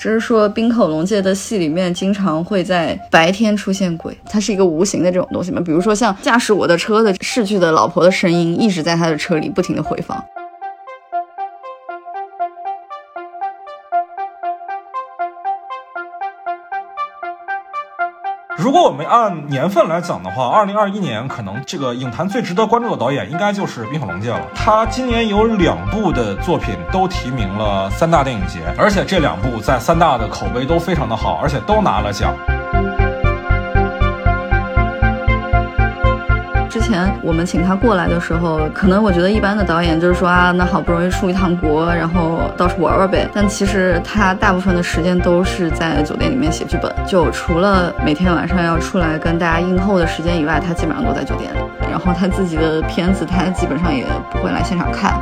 只是说冰口龙介的戏里面经常会在白天出现鬼，它是一个无形的这种东西嘛。比如说像驾驶我的车的逝去的老婆的声音，一直在他的车里不停的回放。我们按年份来讲的话，二零二一年可能这个影坛最值得关注的导演应该就是冰火龙界了。他今年有两部的作品都提名了三大电影节，而且这两部在三大的口碑都非常的好，而且都拿了奖。前我们请他过来的时候，可能我觉得一般的导演就是说啊，那好不容易出一趟国，然后到处玩玩呗。但其实他大部分的时间都是在酒店里面写剧本，就除了每天晚上要出来跟大家应后的时间以外，他基本上都在酒店里。然后他自己的片子，他基本上也不会来现场看。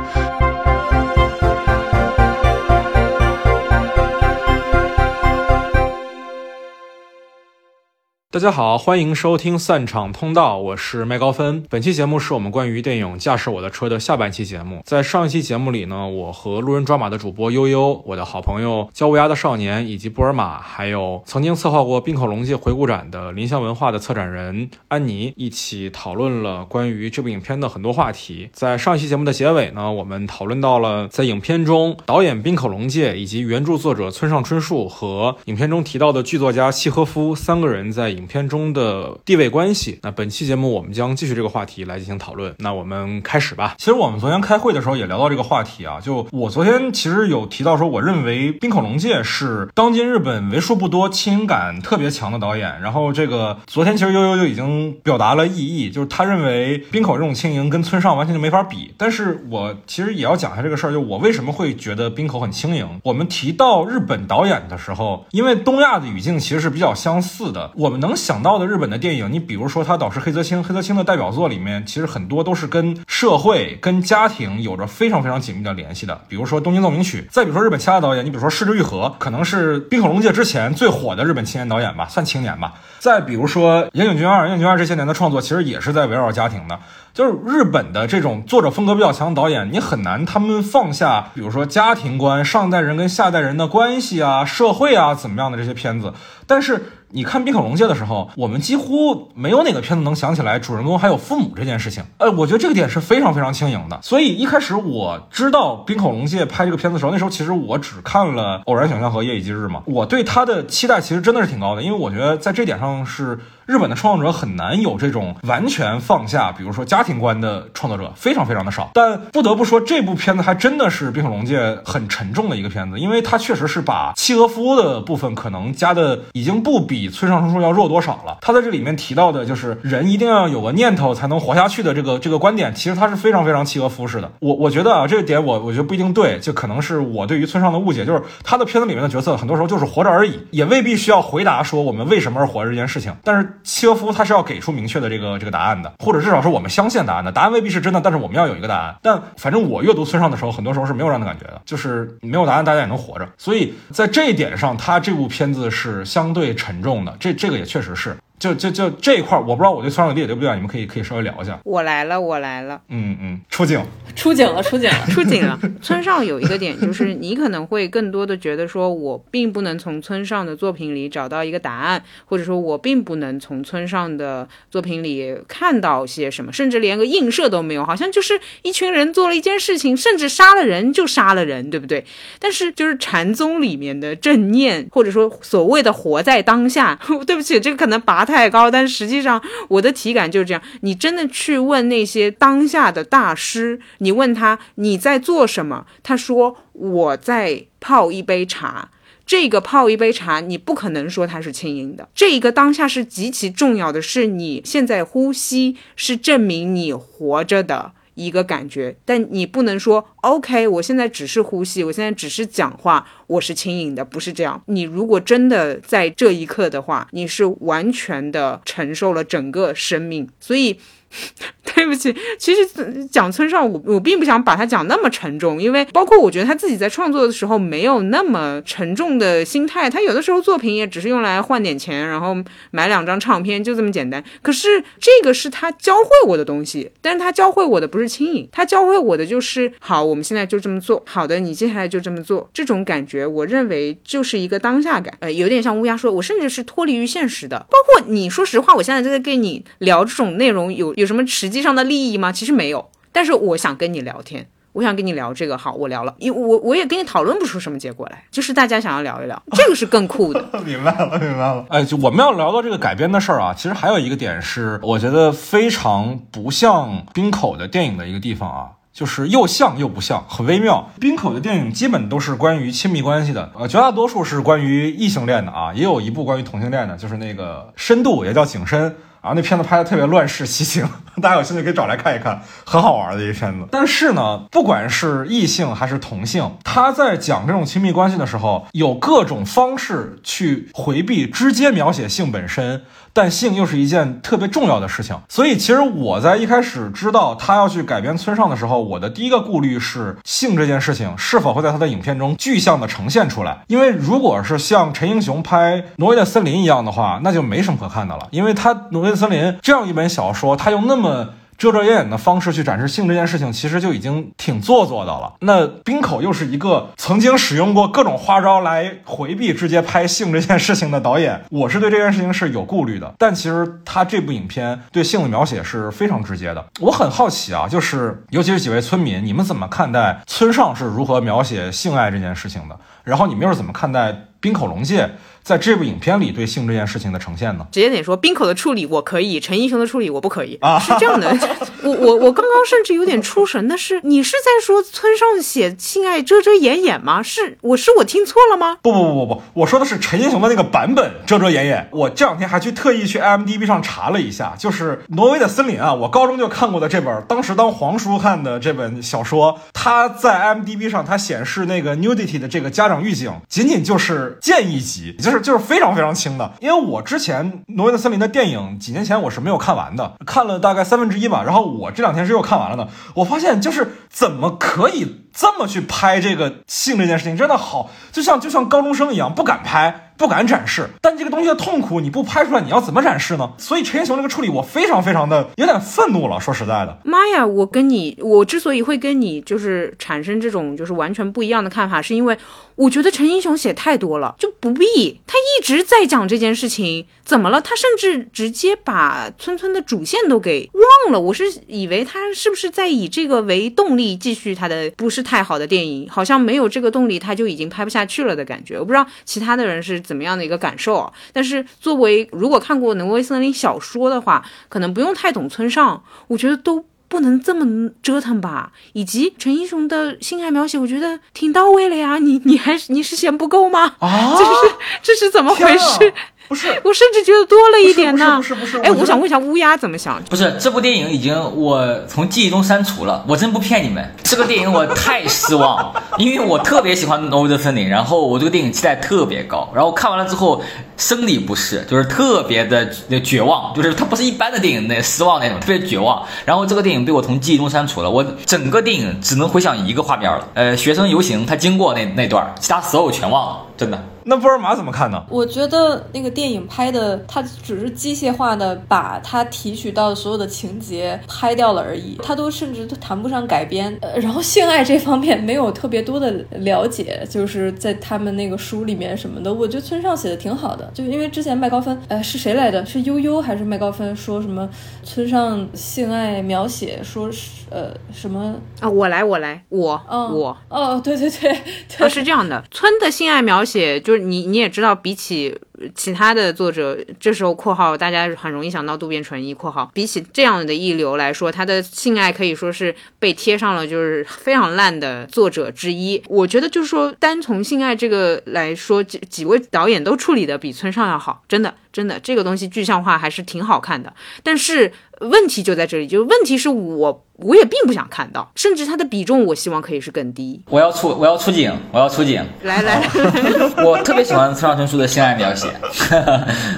大家好，欢迎收听散场通道，我是麦高芬。本期节目是我们关于电影《驾驶我的车》的下半期节目。在上一期节目里呢，我和路人抓马的主播悠悠，我的好朋友焦乌鸦的少年，以及布尔玛，还有曾经策划过冰口龙介回顾展的林香文化的策展人安妮，一起讨论了关于这部影片的很多话题。在上一期节目的结尾呢，我们讨论到了在影片中导演冰口龙介以及原著作者村上春树和影片中提到的剧作家契诃夫三个人在。影片中的地位关系，那本期节目我们将继续这个话题来进行讨论。那我们开始吧。其实我们昨天开会的时候也聊到这个话题啊，就我昨天其实有提到说，我认为滨口龙介是当今日本为数不多亲情感特别强的导演。然后这个昨天其实悠悠就已经表达了异议，就是他认为滨口这种轻盈跟村上完全就没法比。但是我其实也要讲一下这个事儿，就我为什么会觉得滨口很轻盈。我们提到日本导演的时候，因为东亚的语境其实是比较相似的，我们能。能想到的日本的电影，你比如说他导师黑泽清，黑泽清的代表作里面，其实很多都是跟社会、跟家庭有着非常非常紧密的联系的。比如说《东京奏鸣曲》，再比如说日本其他导演，你比如说市之愈合，可能是冰口龙介之前最火的日本青年导演吧，算青年吧。再比如说岩井俊二，岩井俊二这些年的创作，其实也是在围绕家庭的。就是日本的这种作者风格比较强的导演，你很难他们放下，比如说家庭观、上代人跟下代人的关系啊、社会啊怎么样的这些片子，但是。你看《冰口龙界》的时候，我们几乎没有哪个片子能想起来主人公还有父母这件事情。呃，我觉得这个点是非常非常轻盈的。所以一开始我知道冰口龙界拍这个片子的时候，那时候其实我只看了《偶然想象》和《夜以继日》嘛。我对他的期待其实真的是挺高的，因为我觉得在这点上是。日本的创作者很难有这种完全放下，比如说家庭观的创作者非常非常的少。但不得不说，这部片子还真的是冰口龙界很沉重的一个片子，因为它确实是把契诃夫的部分可能加的已经不比村上春树要弱多少了。他在这里面提到的就是人一定要有个念头才能活下去的这个这个观点，其实他是非常非常契诃夫式的。我我觉得啊，这个点我我觉得不一定对，就可能是我对于村上的误解，就是他的片子里面的角色很多时候就是活着而已，也未必需要回答说我们为什么而活着这件事情。但是契诃夫他是要。要给出明确的这个这个答案的，或者至少是我们相信答案的。答案未必是真的，但是我们要有一个答案。但反正我阅读村上的时候，很多时候是没有这样的感觉的，就是没有答案，大家也能活着。所以在这一点上，他这部片子是相对沉重的。这这个也确实是。就就就这一块，我不知道我对村上的理解对不对，你们可以可以稍微聊一下。我来了，我来了。嗯嗯，出镜，出警了，出警了，出警了。村上有一个点，就是你可能会更多的觉得说，我并不能从村上的作品里找到一个答案，或者说我并不能从村上的作品里看到些什么，甚至连个映射都没有，好像就是一群人做了一件事情，甚至杀了人就杀了人，对不对？但是 就是禅宗里面的正念，或者说所谓的活在当下，对不起，这个可能拔。太高，但实际上我的体感就是这样。你真的去问那些当下的大师，你你问他你在做什么，他说我在泡一杯茶。这个泡一杯茶，你不可能说它是轻盈的。这一个当下是极其重要的，是你现在呼吸是证明你活着的。一个感觉，但你不能说 OK，我现在只是呼吸，我现在只是讲话，我是轻盈的，不是这样。你如果真的在这一刻的话，你是完全的承受了整个生命。所以，对不起，其实讲村上，我我并不想把他讲那么沉重，因为包括我觉得他自己在创作的时候没有那么沉重的心态，他有的时候作品也只是用来换点钱，然后买两张唱片，就这么简单。可是这个是他教会我的东西，但是他教会我的不是轻盈，他教会我的就是好，我们现在就这么做，好的，你接下来就这么做，这种感觉，我认为就是一个当下感，呃，有点像乌鸦说，我甚至是脱离于现实的，包括你说实话，我现在在跟你聊这种内容，有有什么实际上的利益吗？其实没有，但是我想跟你聊天，我想跟你聊这个，好，我聊了，因我我也跟你讨论不出什么结果来，就是大家想要聊一聊，这个是更酷的。明白了，明白了。哎，就我们要聊到这个改编的事儿啊，其实还有一个点是，我觉得非常不像冰口的电影的一个地方啊。就是又像又不像，很微妙。冰口的电影基本都是关于亲密关系的，呃，绝大多数是关于异性恋的啊，也有一部关于同性恋的，就是那个深度，也叫景深。啊，那片子拍的特别乱世奇情，大家有兴趣可以找来看一看，很好玩的一个片子。但是呢，不管是异性还是同性，他在讲这种亲密关系的时候，有各种方式去回避直接描写性本身，但性又是一件特别重要的事情。所以，其实我在一开始知道他要去改编村上的时候，我的第一个顾虑是性这件事情是否会在他的影片中具象的呈现出来。因为如果是像陈英雄拍《挪威的森林》一样的话，那就没什么可看的了，因为他挪威森林这样一本小说，他用那么遮遮掩掩的方式去展示性这件事情，其实就已经挺做作的了。那冰口又是一个曾经使用过各种花招来回避直接拍性这件事情的导演，我是对这件事情是有顾虑的。但其实他这部影片对性的描写是非常直接的。我很好奇啊，就是尤其是几位村民，你们怎么看待村上是如何描写性爱这件事情的？然后你们又是怎么看待冰口龙介？在这部影片里对性这件事情的呈现呢？直接点说，冰口的处理我可以，陈英雄的处理我不可以啊，是这样的。我我我刚刚甚至有点出神的是，你是在说村上写性爱遮遮掩掩吗？是我是我听错了吗？不不不不不，我说的是陈英雄的那个版本遮遮掩掩。我这两天还去特意去 IMDB 上查了一下，就是《挪威的森林》啊，我高中就看过的这本，当时当黄书看的这本小说，它在 IMDB 上它显示那个 nudity 的这个家长预警，仅仅就是建议级，就是。就是非常非常轻的，因为我之前《挪威的森林》的电影几年前我是没有看完的，看了大概三分之一吧，然后我这两天是又看完了的。我发现就是怎么可以这么去拍这个性这件事情，真的好，就像就像高中生一样不敢拍。不敢展示，但这个东西的痛苦你不拍出来，你要怎么展示呢？所以陈英雄这个处理我非常非常的有点愤怒了。说实在的，妈呀！我跟你，我之所以会跟你就是产生这种就是完全不一样的看法，是因为我觉得陈英雄写太多了，就不必他一直在讲这件事情，怎么了？他甚至直接把村村的主线都给忘了。我是以为他是不是在以这个为动力继续他的不是太好的电影？好像没有这个动力，他就已经拍不下去了的感觉。我不知道其他的人是。怎么样的一个感受啊？但是作为如果看过《挪威森林》小说的话，可能不用太懂村上，我觉得都不能这么折腾吧。以及陈英雄的性爱描写，我觉得挺到位了呀。你你还是你是嫌不够吗？啊，这是这是怎么回事？不是，我甚至觉得多了一点呢。不是不是不是，哎，我想问一下乌鸦怎么想？不是这部电影已经我从记忆中删除了，我真不骗你们，这个电影我太失望，因为我特别喜欢《挪威的森林》，然后我这个电影期待特别高，然后看完了之后生理不适，就是特别的绝望，就是它不是一般的电影那失望那种，特别绝望。然后这个电影被我从记忆中删除了，我整个电影只能回想一个画面了，呃，学生游行他经过那那段，其他所有全忘了，真的。那波尔玛怎么看呢？我觉得那个电影拍的，它只是机械化的把它提取到的所有的情节拍掉了而已，它都甚至都谈不上改编。呃，然后性爱这方面没有特别多的了解，就是在他们那个书里面什么的，我觉得村上写的挺好的。就因为之前麦高芬，呃，是谁来的？是悠悠还是麦高芬说什么村上性爱描写，说是。呃，什么啊？我来，我来，我，我，哦，对对对，它 是这样的。村的性爱描写，且就是你你也知道，比起其他的作者，这时候括号大家很容易想到渡边淳一括号，比起这样的一流来说，他的性爱可以说是被贴上了就是非常烂的作者之一。我觉得就是说，单从性爱这个来说，几几位导演都处理的比村上要好，真的。真的，这个东西具象化还是挺好看的，但是问题就在这里，就是问题是我我也并不想看到，甚至它的比重，我希望可以是更低。我要出我要出警，我要出警。来来，来 我特别喜欢村上春树的性爱描写，谢，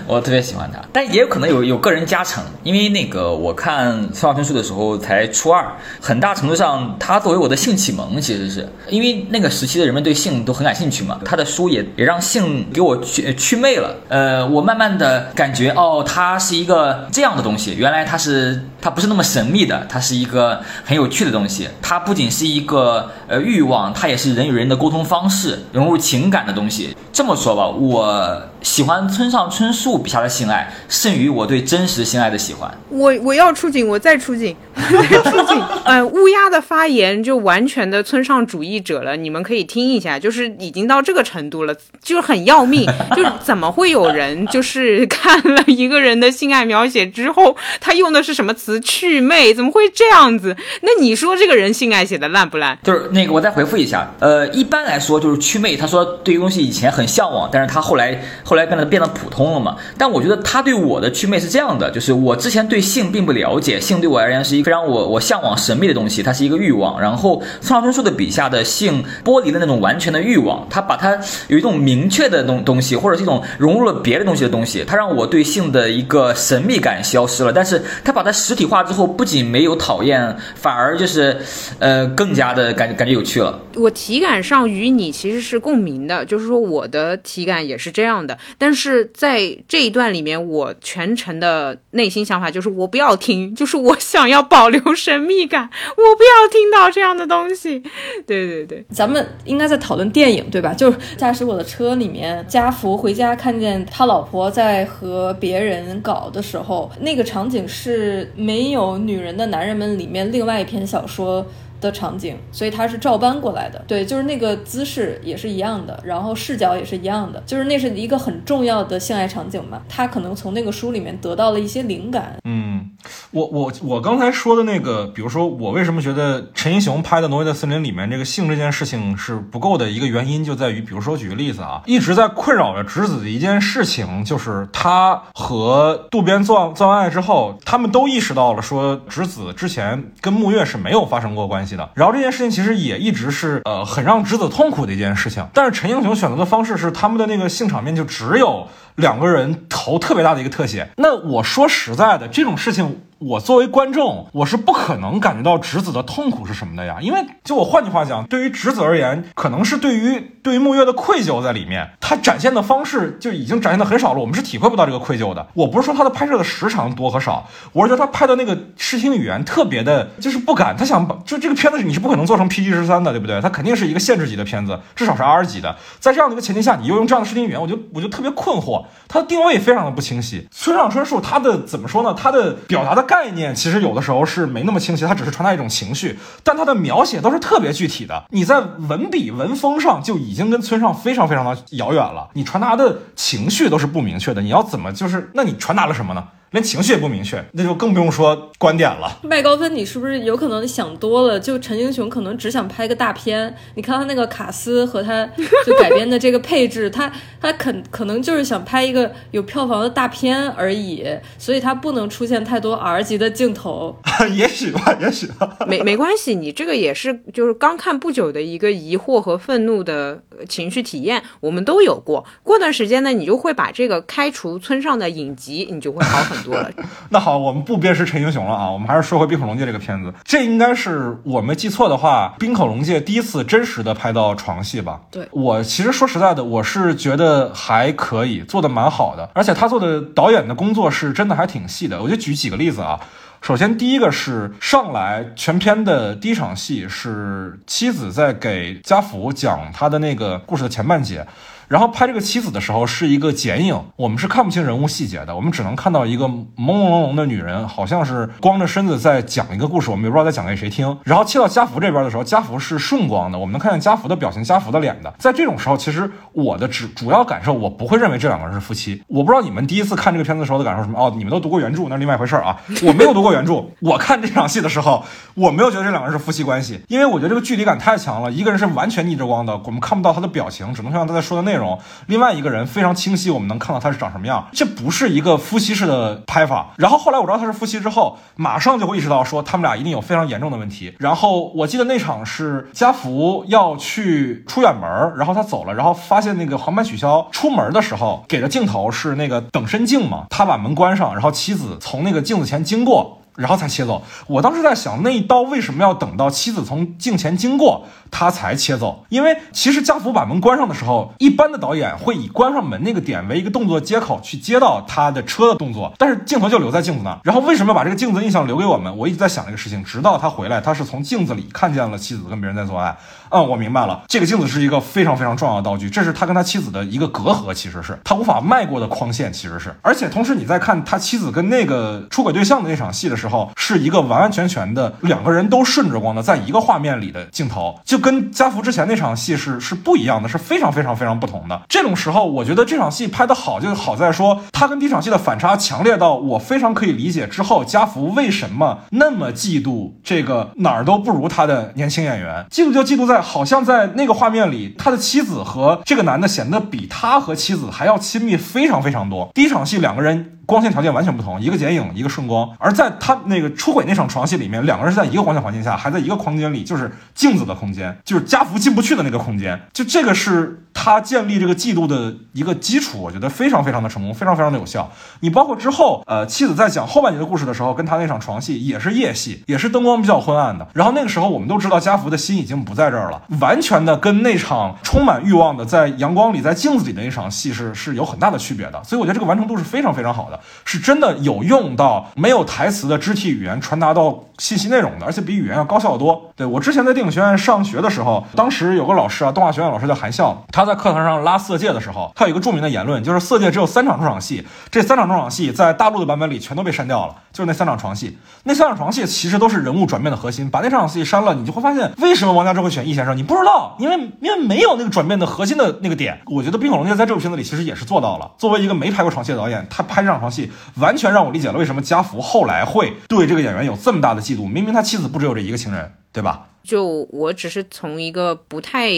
我特别喜欢他，但也有可能有有个人加成，因为那个我看村上春树的时候才初二，很大程度上他作为我的性启蒙，其实是因为那个时期的人们对性都很感兴趣嘛，他的书也也让性给我祛祛魅了，呃，我慢慢的感觉哦，它是一个这样的东西，原来它是它不是那么神秘的，它是一个很有趣的东西，它不仅是一个呃欲望，它也是人与人的沟通方式，融入情感的东西。这么说吧，我喜欢村上春树笔下的性爱，胜于我对真实性爱的喜欢。我我要出警，我再出警，我 再出警。呃，乌鸦的发言就完全的村上主义者了，你们可以听一下，就是已经到这个程度了，就是很要命。就是怎么会有人就是看了一个人的性爱描写之后，他用的是什么词祛魅？怎么会这样子？那你说这个人性爱写的烂不烂？就是那个，我再回复一下。呃，一般来说就是祛魅。他说对于东西以前很向往，但是他后来后来变得变得普通了嘛。但我觉得他对我的祛魅是这样的，就是我之前对性并不了解，性对我而言是一个非常我我向往神秘的东西，它是一个欲望。然后村上春树的笔下的性剥离了那种完全的欲望，他把它有一种明确的东东西，或者是一种融入了别的东西的东西，它让我对性的一个神秘感消失了。但是他把它实体化之后，不仅没有讨厌，反而就是呃更加的感感觉有趣了。我体感上与你其实是共鸣的，就是说我的体感也是这样的。但是在这一段里面，我全程的内心想法就是我不要听，就是我想要保留神秘感，我不要听到这样的东西。对对对，咱们应该在讨论电影对吧？就是驾驶我的车里面，家福回家看见他老婆在和别人搞的时候，那个场景是没有女人的男人们里面另外一篇小说。的场景，所以它是照搬过来的。对，就是那个姿势也是一样的，然后视角也是一样的，就是那是一个很重要的性爱场景嘛。他可能从那个书里面得到了一些灵感。嗯，我我我刚才说的那个，比如说我为什么觉得陈英雄拍的《挪威的森林》里面这个性这件事情是不够的一个原因，就在于，比如说举个例子啊，一直在困扰着直子的一件事情，就是他和渡边做做完爱之后，他们都意识到了说直子之前跟木月是没有发生过关系。然后这件事情其实也一直是呃很让直子痛苦的一件事情，但是陈英雄选择的方式是他们的那个性场面就只有两个人头特别大的一个特写。那我说实在的，这种事情。我作为观众，我是不可能感觉到直子的痛苦是什么的呀，因为就我换句话讲，对于直子而言，可能是对于对于木月的愧疚在里面，他展现的方式就已经展现的很少了，我们是体会不到这个愧疚的。我不是说他的拍摄的时长多和少，我是觉得他拍的那个视听语言特别的，就是不敢，他想把就这个片子你是不可能做成 PG 十三的，对不对？他肯定是一个限制级的片子，至少是 R 级的。在这样的一个前提下，你又用这样的视听语言，我就我就特别困惑，它的定位非常的不清晰。村上春树他的怎么说呢？他的表达的概念其实有。的时候是没那么清晰，他只是传达一种情绪，但他的描写都是特别具体的。你在文笔文风上就已经跟村上非常非常的遥远了，你传达的情绪都是不明确的。你要怎么就是，那你传达了什么呢？连情绪也不明确，那就更不用说观点了。麦高芬，你是不是有可能想多了？就陈英雄可能只想拍个大片。你看他那个卡斯和他就改编的这个配置，他他肯可能就是想拍一个有票房的大片而已，所以他不能出现太多 R 级的镜头。也许吧，也许吧。没没关系，你这个也是就是刚看不久的一个疑惑和愤怒的情绪体验，我们都有过。过段时间呢，你就会把这个开除村上的影集，你就会好很。多了，那好，我们不鞭尸陈英雄了啊，我们还是说回《冰口龙界》这个片子。这应该是我没记错的话，冰口龙界第一次真实的拍到床戏吧？对我其实说实在的，我是觉得还可以，做的蛮好的，而且他做的导演的工作是真的还挺细的。我就举几个例子啊，首先第一个是上来全片的第一场戏是妻子在给家福讲他的那个故事的前半节。然后拍这个妻子的时候是一个剪影，我们是看不清人物细节的，我们只能看到一个朦朦胧胧的女人，好像是光着身子在讲一个故事，我们也不知道在讲给谁听。然后切到家福这边的时候，家福是顺光的，我们能看见家福的表情，家福的脸的。在这种时候，其实我的主主要感受，我不会认为这两个人是夫妻。我不知道你们第一次看这个片子的时候的感受什么？哦，你们都读过原著，那是另外一回事啊。我没有读过原著，我看这场戏的时候，我没有觉得这两个人是夫妻关系，因为我觉得这个距离感太强了。一个人是完全逆着光的，我们看不到他的表情，只能看到他在说的内容。容，另外一个人非常清晰，我们能看到他是长什么样。这不是一个夫妻式的拍法。然后后来我知道他是夫妻之后，马上就会意识到说他们俩一定有非常严重的问题。然后我记得那场是家福要去出远门，然后他走了，然后发现那个航班取消，出门的时候给的镜头是那个等身镜嘛，他把门关上，然后妻子从那个镜子前经过。然后才切走。我当时在想，那一刀为什么要等到妻子从镜前经过，他才切走？因为其实家福把门关上的时候，一般的导演会以关上门那个点为一个动作接口去接到他的车的动作，但是镜头就留在镜子那儿。然后为什么要把这个镜子印象留给我们？我一直在想这个事情，直到他回来，他是从镜子里看见了妻子跟别人在做爱。嗯，我明白了，这个镜子是一个非常非常重要的道具，这是他跟他妻子的一个隔阂，其实是他无法迈过的框线，其实是。而且同时你在看他妻子跟那个出轨对象的那场戏的时候，时候是一个完完全全的两个人都顺着光的，在一个画面里的镜头，就跟家福之前那场戏是是不一样的，是非常非常非常不同的。这种时候，我觉得这场戏拍的好，就好在说他跟第一场戏的反差强烈到我非常可以理解之后家福为什么那么嫉妒这个哪儿都不如他的年轻演员，嫉妒就嫉妒在。好像在那个画面里，他的妻子和这个男的显得比他和妻子还要亲密非常非常多。第一场戏两个人。光线条件完全不同，一个剪影，一个顺光。而在他那个出轨那场床戏里面，两个人是在一个光线环境下，还在一个空间里，就是镜子的空间，就是家福进不去的那个空间。就这个是他建立这个嫉妒的一个基础，我觉得非常非常的成功，非常非常的有效。你包括之后，呃，妻子在讲后半截的故事的时候，跟他那场床戏也是夜戏，也是灯光比较昏暗的。然后那个时候，我们都知道家福的心已经不在这儿了，完全的跟那场充满欲望的在阳光里、在镜子里的那场戏是是有很大的区别的。所以我觉得这个完成度是非常非常好的。是真的有用到没有台词的肢体语言传达到信息内容的，而且比语言要高效得多。对我之前在电影学院上学的时候，当时有个老师啊，动画学院老师叫韩笑，他在课堂上拉色戒的时候，他有一个著名的言论，就是色戒只有三场重场戏，这三场重场戏在大陆的版本里全都被删掉了，就是那三场床戏，那三场床戏其实都是人物转变的核心，把那场戏删了，你就会发现为什么王家之会选易先生，你不知道，因为因为没有那个转变的核心的那个点。我觉得冰火龙界在这部片子里其实也是做到了，作为一个没拍过床戏的导演，他拍这场床戏。完全让我理解了为什么家福后来会对这个演员有这么大的嫉妒。明明他妻子不只有这一个情人，对吧？就我只是从一个不太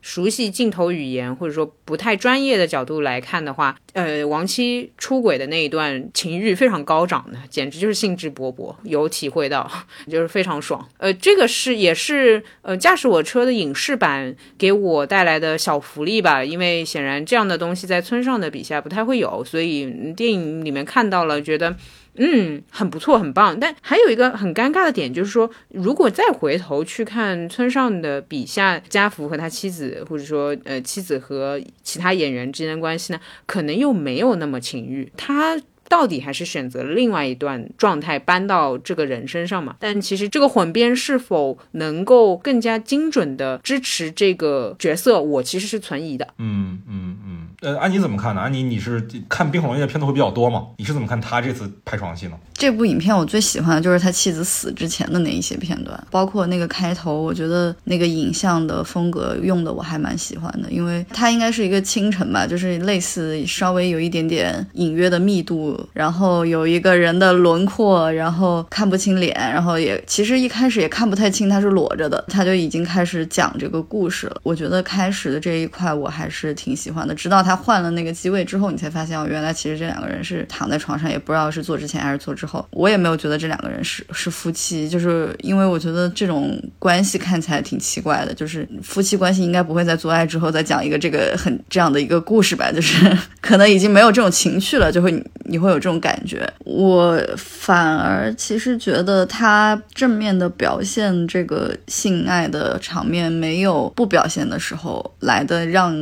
熟悉镜头语言或者说不太专业的角度来看的话，呃，亡妻出轨的那一段情欲非常高涨的，简直就是兴致勃勃，有体会到，就是非常爽。呃，这个是也是呃驾驶我车的影视版给我带来的小福利吧，因为显然这样的东西在村上的笔下不太会有，所以电影里面看到了，觉得。嗯，很不错，很棒。但还有一个很尴尬的点，就是说，如果再回头去看村上的笔下家福和他妻子，或者说呃妻子和其他演员之间的关系呢，可能又没有那么情欲。他。到底还是选择了另外一段状态搬到这个人身上嘛？但其实这个混编是否能够更加精准的支持这个角色，我其实是存疑的。嗯嗯嗯。呃，安妮怎么看呢？安妮，你是看《冰火龙》的片子会比较多吗？你是怎么看他这次拍床戏呢？这部影片我最喜欢的就是他妻子死之前的那一些片段，包括那个开头，我觉得那个影像的风格用的我还蛮喜欢的，因为它应该是一个清晨吧，就是类似稍微有一点点隐约的密度。然后有一个人的轮廓，然后看不清脸，然后也其实一开始也看不太清他是裸着的，他就已经开始讲这个故事了。我觉得开始的这一块我还是挺喜欢的，直到他换了那个机位之后，你才发现哦，原来其实这两个人是躺在床上，也不知道是做之前还是做之后。我也没有觉得这两个人是是夫妻，就是因为我觉得这种关系看起来挺奇怪的，就是夫妻关系应该不会在做爱之后再讲一个这个很这样的一个故事吧，就是 可能已经没有这种情趣了，就会你会有这种。感觉我反而其实觉得他正面的表现这个性爱的场面，没有不表现的时候来的让。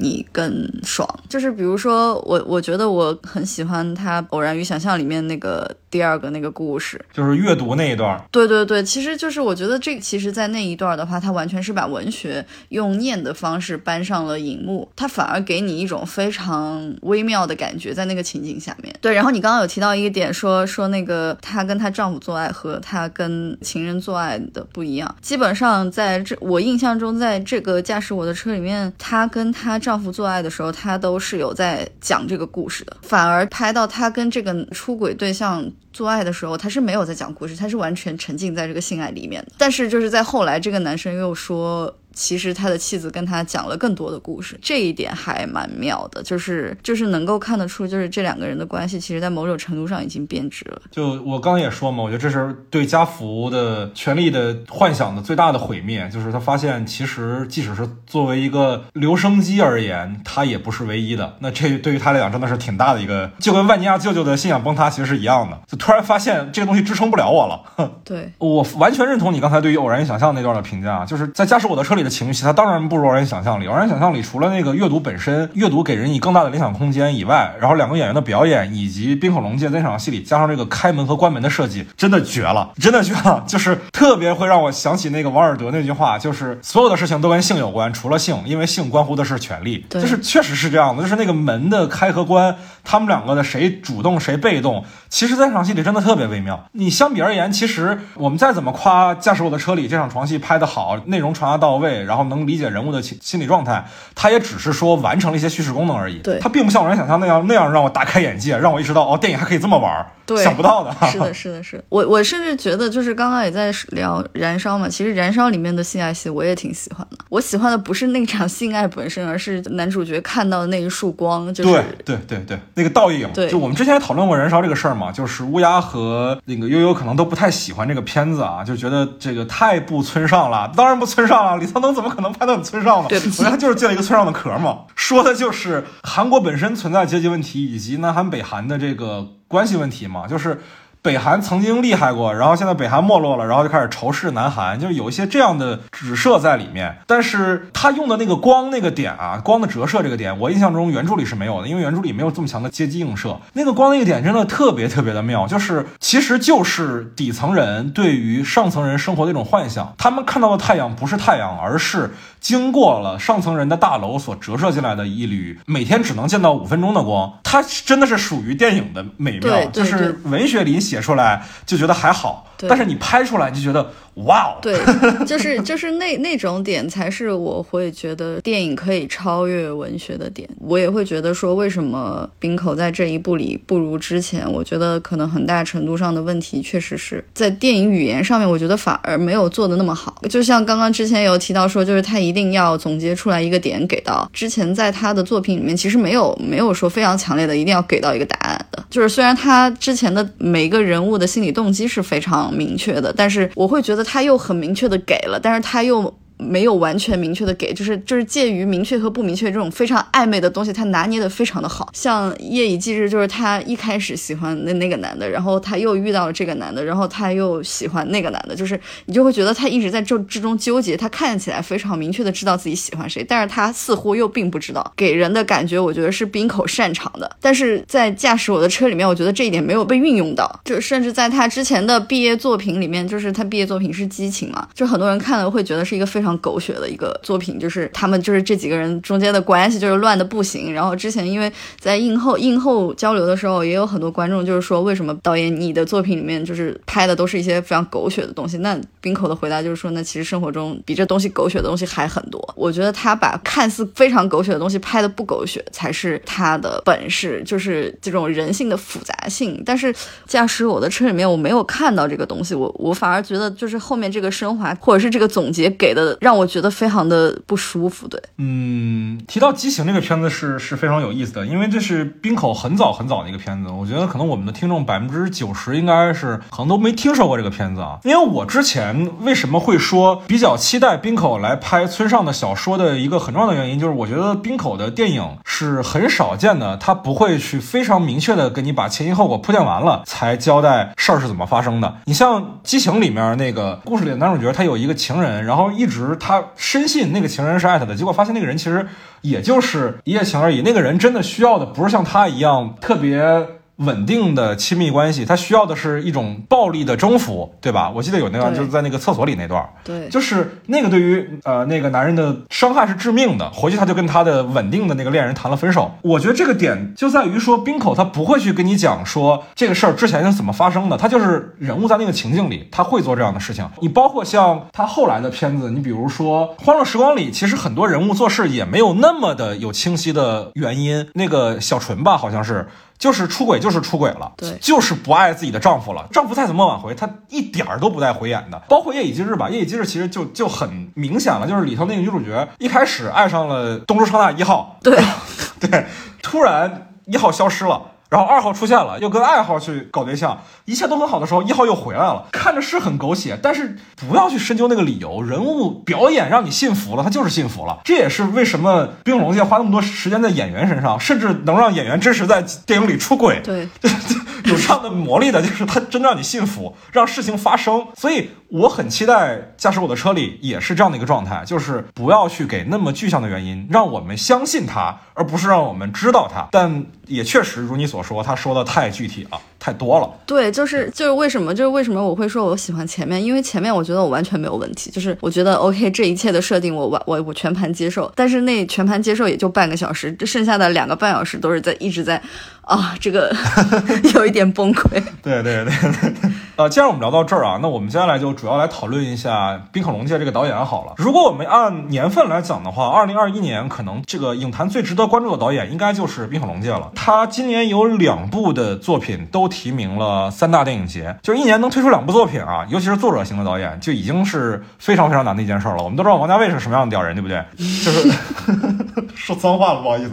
你更爽，就是比如说我，我觉得我很喜欢他《偶然与想象》里面那个第二个那个故事，就是阅读那一段。对对对，其实就是我觉得这其实，在那一段的话，他完全是把文学用念的方式搬上了荧幕，他反而给你一种非常微妙的感觉，在那个情景下面。对，然后你刚刚有提到一个点，说说那个她跟她丈夫做爱和她跟情人做爱的不一样，基本上在这我印象中，在这个驾驶我的车里面，她跟她。丈夫做爱的时候，他都是有在讲这个故事的。反而拍到她跟这个出轨对象做爱的时候，他是没有在讲故事，他是完全沉浸在这个性爱里面。但是就是在后来，这个男生又说。其实他的妻子跟他讲了更多的故事，这一点还蛮妙的，就是就是能够看得出，就是这两个人的关系，其实在某种程度上已经变质了。就我刚刚也说嘛，我觉得这是对家福的权力的幻想的最大的毁灭，就是他发现其实即使是作为一个留声机而言，他也不是唯一的。那这对于他来讲真的是挺大的一个，就跟万尼亚舅舅的信仰崩塌其实是一样的，就突然发现这个东西支撑不了我了。对我完全认同你刚才对于偶然与想象那段的评价，就是在驾驶我的车里的情绪，它当然不如偶然想象力。偶然想象力除了那个阅读本身，阅读给人以更大的联想空间以外，然后两个演员的表演以及冰口龙介在那场戏里加上这个开门和关门的设计，真的绝了，真的绝了，就是特别会让我想起那个王尔德那句话，就是所有的事情都跟性有关，除了性，因为性关乎的是权利，对就是确实是这样的，就是那个门的开和关，他们两个的谁主动谁被动，其实在这场戏里真的特别微妙。你相比而言，其实我们再怎么夸《驾驶我的车》里这场床戏拍得好，内容传达到位，然后能理解人物的心心理状态，它也只是说完成了一些叙事功能而已。对它并不像我原想象那样那样让我大开眼界，让我意识到哦，电影还可以这么玩想不到的。是的，是的，是的。我我甚至觉得，就是刚刚也在聊《燃烧》嘛，其实《燃烧》里面的性爱戏我也挺喜欢的。我喜欢的不是那场性爱本身，而是男主角看到的那一束光，就是对 对对对，那个倒影，对就我们之前也讨论过《燃烧》这个事儿嘛，就是乌鸦和那个悠悠可能都不太喜欢这个片子啊，就觉得这个太不村上了。当然不村上了，李沧东怎么可能拍到你村上呢？对他就是借了一个村上的壳嘛，说的就是韩国本身存在阶级问题，以及南韩北韩的这个关系问题嘛，就是。北韩曾经厉害过，然后现在北韩没落了，然后就开始仇视南韩，就是有一些这样的指涉在里面。但是他用的那个光那个点啊，光的折射这个点，我印象中原著里是没有的，因为原著里没有这么强的阶级映射。那个光那个点真的特别特别的妙，就是其实就是底层人对于上层人生活的一种幻想，他们看到的太阳不是太阳，而是经过了上层人的大楼所折射进来的一缕每天只能见到五分钟的光，它真的是属于电影的美妙，就是文学里写出来就觉得还好，对但是你拍出来就觉得哇哦，对，就是就是那 那种点才是我会觉得电影可以超越文学的点。我也会觉得说，为什么冰口在这一部里不如之前？我觉得可能很大程度上的问题确实是在电影语言上面，我觉得反而没有做的那么好。就像刚刚之前有提到说，就是他一定要总结出来一个点给到之前在他的作品里面，其实没有没有说非常强烈的一定要给到一个答案的。就是虽然他之前的每一个人物的心理动机是非常明确的，但是我会觉得他又很明确的给了，但是他又。没有完全明确的给，就是就是介于明确和不明确这种非常暧昧的东西，他拿捏的非常的好。像夜以继日，就是他一开始喜欢的那个男的，然后他又遇到了这个男的，然后他又喜欢那个男的，就是你就会觉得他一直在这之中纠结。他看起来非常明确的知道自己喜欢谁，但是他似乎又并不知道。给人的感觉，我觉得是滨口擅长的，但是在驾驶我的车里面，我觉得这一点没有被运用到。就甚至在他之前的毕业作品里面，就是他毕业作品是激情嘛，就很多人看了会觉得是一个非常非常狗血的一个作品，就是他们就是这几个人中间的关系就是乱的不行。然后之前因为在映后映后交流的时候，也有很多观众就是说，为什么导演你的作品里面就是拍的都是一些非常狗血的东西？那冰口的回答就是说，那其实生活中比这东西狗血的东西还很多。我觉得他把看似非常狗血的东西拍的不狗血，才是他的本事，就是这种人性的复杂性。但是驾驶我的车里面，我没有看到这个东西，我我反而觉得就是后面这个升华或者是这个总结给的，让我觉得非常的不舒服。对，嗯，提到《畸形》这个片子是是非常有意思的，因为这是冰口很早很早的一个片子。我觉得可能我们的听众百分之九十应该是可能都没听说过这个片子啊。因为我之前为什么会说比较期待冰口来拍村上的小说的一个很重要的原因，就是我觉得冰口的电影是很少见的，他不会去非常明确的跟你把前因后果铺垫完了才交代事儿是怎么发生的。你像《畸形》里面那个故事里的男主角，他有一个情人，然后一直他深信那个情人是爱他的，结果发现那个人其实也就是一夜情而已。那个人真的需要的不是像他一样特别。稳定的亲密关系，他需要的是一种暴力的征服，对吧？我记得有那段，就是在那个厕所里那段，对，就是那个对于呃那个男人的伤害是致命的。回去他就跟他的稳定的那个恋人谈了分手。我觉得这个点就在于说，冰口他不会去跟你讲说这个事儿之前是怎么发生的，他就是人物在那个情境里，他会做这样的事情。你包括像他后来的片子，你比如说《欢乐时光》里，其实很多人物做事也没有那么的有清晰的原因。那个小纯吧，好像是。就是出轨就是出轨了，对就是不爱自己的丈夫了。丈夫再怎么挽回，她一点儿都不带回眼的。包括夜以继日吧，夜以继日其实就就很明显了，就是里头那个女主角一开始爱上了东周昌大一号，对，对，突然一号消失了。然后二号出现了，又跟二号去搞对象，一切都很好的时候，一号又回来了，看着是很狗血，但是不要去深究那个理由，人物表演让你信服了，他就是信服了，这也是为什么《冰火龙界》花那么多时间在演员身上，甚至能让演员真实在电影里出轨，对，有这样的魔力的，就是他真让你信服，让事情发生。所以我很期待《驾驶我的车》里也是这样的一个状态，就是不要去给那么具象的原因，让我们相信他，而不是让我们知道他。但也确实如你所说，他说的太具体了，太多了。对，就是就是为什么就是为什么我会说我喜欢前面，因为前面我觉得我完全没有问题，就是我觉得 OK 这一切的设定我完我我全盘接受，但是那全盘接受也就半个小时，这剩下的两个半小时都是在一直在啊这个 有一点崩溃。对对对对对。呃，既然我们聊到这儿啊，那我们接下来就主要来讨论一下《冰可龙界》这个导演好了。如果我们按年份来讲的话，二零二一年可能这个影坛最值得关注的导演应该就是冰可龙界了。他今年有两部的作品都提名了三大电影节，就是一年能推出两部作品啊，尤其是作者型的导演，就已经是非常非常难的一件事儿了。我们都知道王家卫是什么样的屌人，对不对？就是 说脏话了，不好意思。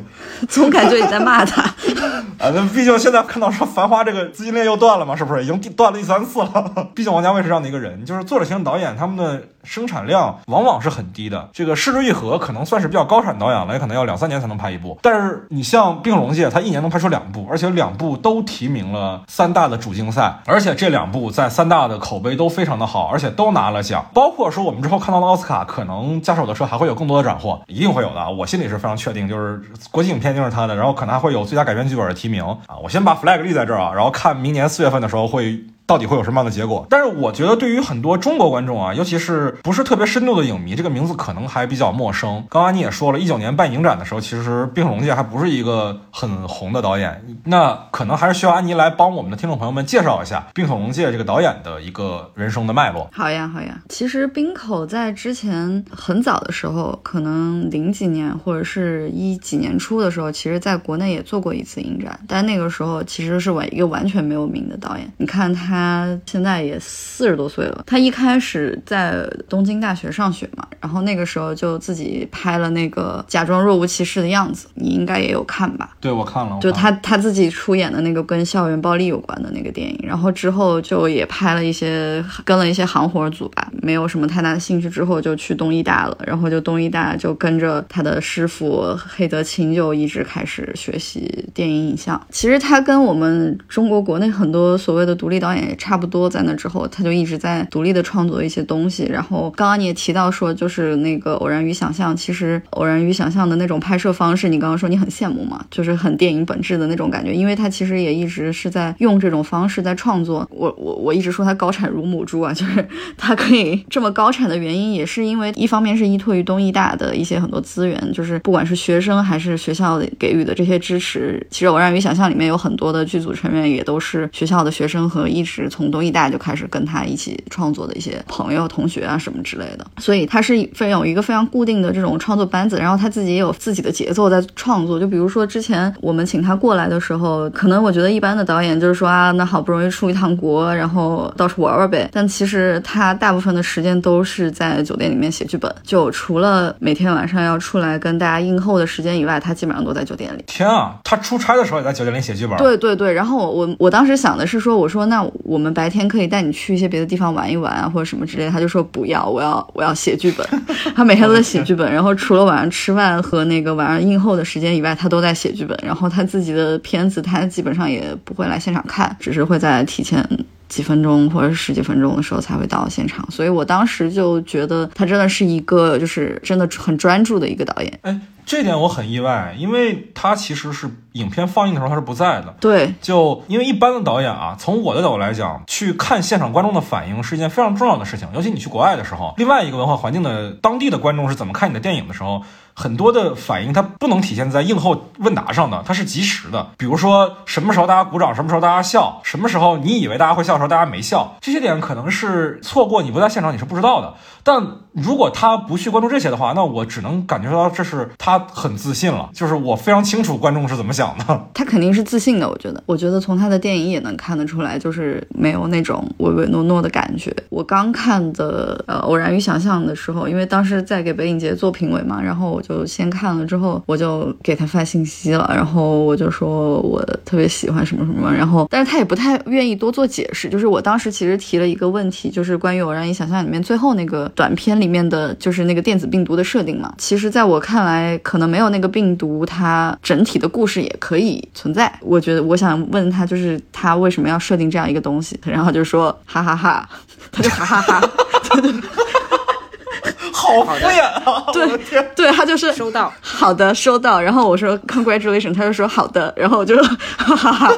总感觉你在骂他。啊，那毕竟现在看到说《繁花》这个资金链又断了嘛，是不是已经第断了第三次了？毕竟王家卫是这样的一个人，就是作者型导演他们的生产量往往是很低的。这个《失之愈合》可能算是比较高产导演了，也可能要两三年才能拍一部。但是你像《冰龙界》，他一年能拍出两部，而且两部都提名了三大的主竞赛，而且这两部在三大的口碑都非常的好，而且都拿了奖。包括说我们之后看到的奥斯卡，可能《驾手的车》还会有更多的斩获，一定会有的。我心里是非常确定，就是国际影片一定是他的，然后可能还会有最佳改编剧本的提名啊。我先把 flag 立在这儿啊，然后看明年四月份的时候会。到底会有什么样的结果？但是我觉得对于很多中国观众啊，尤其是不是特别深度的影迷，这个名字可能还比较陌生。刚刚你也说了，一九年办影展的时候，其实《冰火龙界》还不是一个很红的导演，那可能还是需要安妮来帮我们的听众朋友们介绍一下《冰火龙界》这个导演的一个人生的脉络。好呀，好呀。其实冰口在之前很早的时候，可能零几年或者是一几年初的时候，其实在国内也做过一次影展，但那个时候其实是完一个完全没有名的导演。你看他。他现在也四十多岁了。他一开始在东京大学上学嘛，然后那个时候就自己拍了那个假装若无其事的样子，你应该也有看吧？对，我看了。就他他自己出演的那个跟校园暴力有关的那个电影，然后之后就也拍了一些跟了一些行活组吧，没有什么太大的兴趣，之后就去东艺大了，然后就东艺大就跟着他的师傅黑泽清就一直开始学习电影影像。其实他跟我们中国国内很多所谓的独立导演。也差不多在那之后，他就一直在独立的创作一些东西。然后刚刚你也提到说，就是那个《偶然与想象》，其实《偶然与想象》的那种拍摄方式，你刚刚说你很羡慕嘛，就是很电影本质的那种感觉。因为他其实也一直是在用这种方式在创作。我我我一直说他高产如母猪啊，就是 他可以这么高产的原因，也是因为一方面是依托于东艺大的一些很多资源，就是不管是学生还是学校给予的这些支持。其实《偶然与想象》里面有很多的剧组成员也都是学校的学生和一直。从东艺大就开始跟他一起创作的一些朋友、同学啊什么之类的，所以他是非常有一个非常固定的这种创作班子，然后他自己也有自己的节奏在创作。就比如说之前我们请他过来的时候，可能我觉得一般的导演就是说啊，那好不容易出一趟国，然后到处玩玩呗。但其实他大部分的时间都是在酒店里面写剧本，就除了每天晚上要出来跟大家应后的时间以外，他基本上都在酒店里。天啊，他出差的时候也在酒店里写剧本？对对对。然后我我我当时想的是说，我说那我。们白天可以带你去一些别的地方玩一玩啊，或者什么之类。他就说不要，我要我要写剧本。他每天都在写剧本，然后除了晚上吃饭和那个晚上映后的时间以外，他都在写剧本。然后他自己的片子，他基本上也不会来现场看，只是会在提前几分钟或者十几分钟的时候才会到现场。所以我当时就觉得他真的是一个就是真的很专注的一个导演。哎。这点我很意外，因为他其实是影片放映的时候他是不在的。对，就因为一般的导演啊，从我的角度来讲，去看现场观众的反应是一件非常重要的事情，尤其你去国外的时候，另外一个文化环境的当地的观众是怎么看你的电影的时候。很多的反应它不能体现在映后问答上的，它是及时的。比如说什么时候大家鼓掌，什么时候大家笑，什么时候你以为大家会笑的时候大家没笑，这些点可能是错过，你不在现场你是不知道的。但如果他不去关注这些的话，那我只能感觉到这是他很自信了，就是我非常清楚观众是怎么想的。他肯定是自信的，我觉得。我觉得从他的电影也能看得出来，就是没有那种唯唯诺诺的感觉。我刚看的呃《偶然与想象》的时候，因为当时在给北影节做评委嘛，然后我就先看了之后，我就给他发信息了，然后我就说我特别喜欢什么什么，然后但是他也不太愿意多做解释。就是我当时其实提了一个问题，就是关于《偶然与想象》里面最后那个短片里里面的就是那个电子病毒的设定嘛。其实在我看来，可能没有那个病毒，它整体的故事也可以存在。我觉得我想问他，就是他为什么要设定这样一个东西？然后就说哈哈哈，他就哈哈哈哈，好敷衍啊！对对他就是收到。好的，收到。然后我说 congratulation，他就说好的，然后我就 哈哈哈。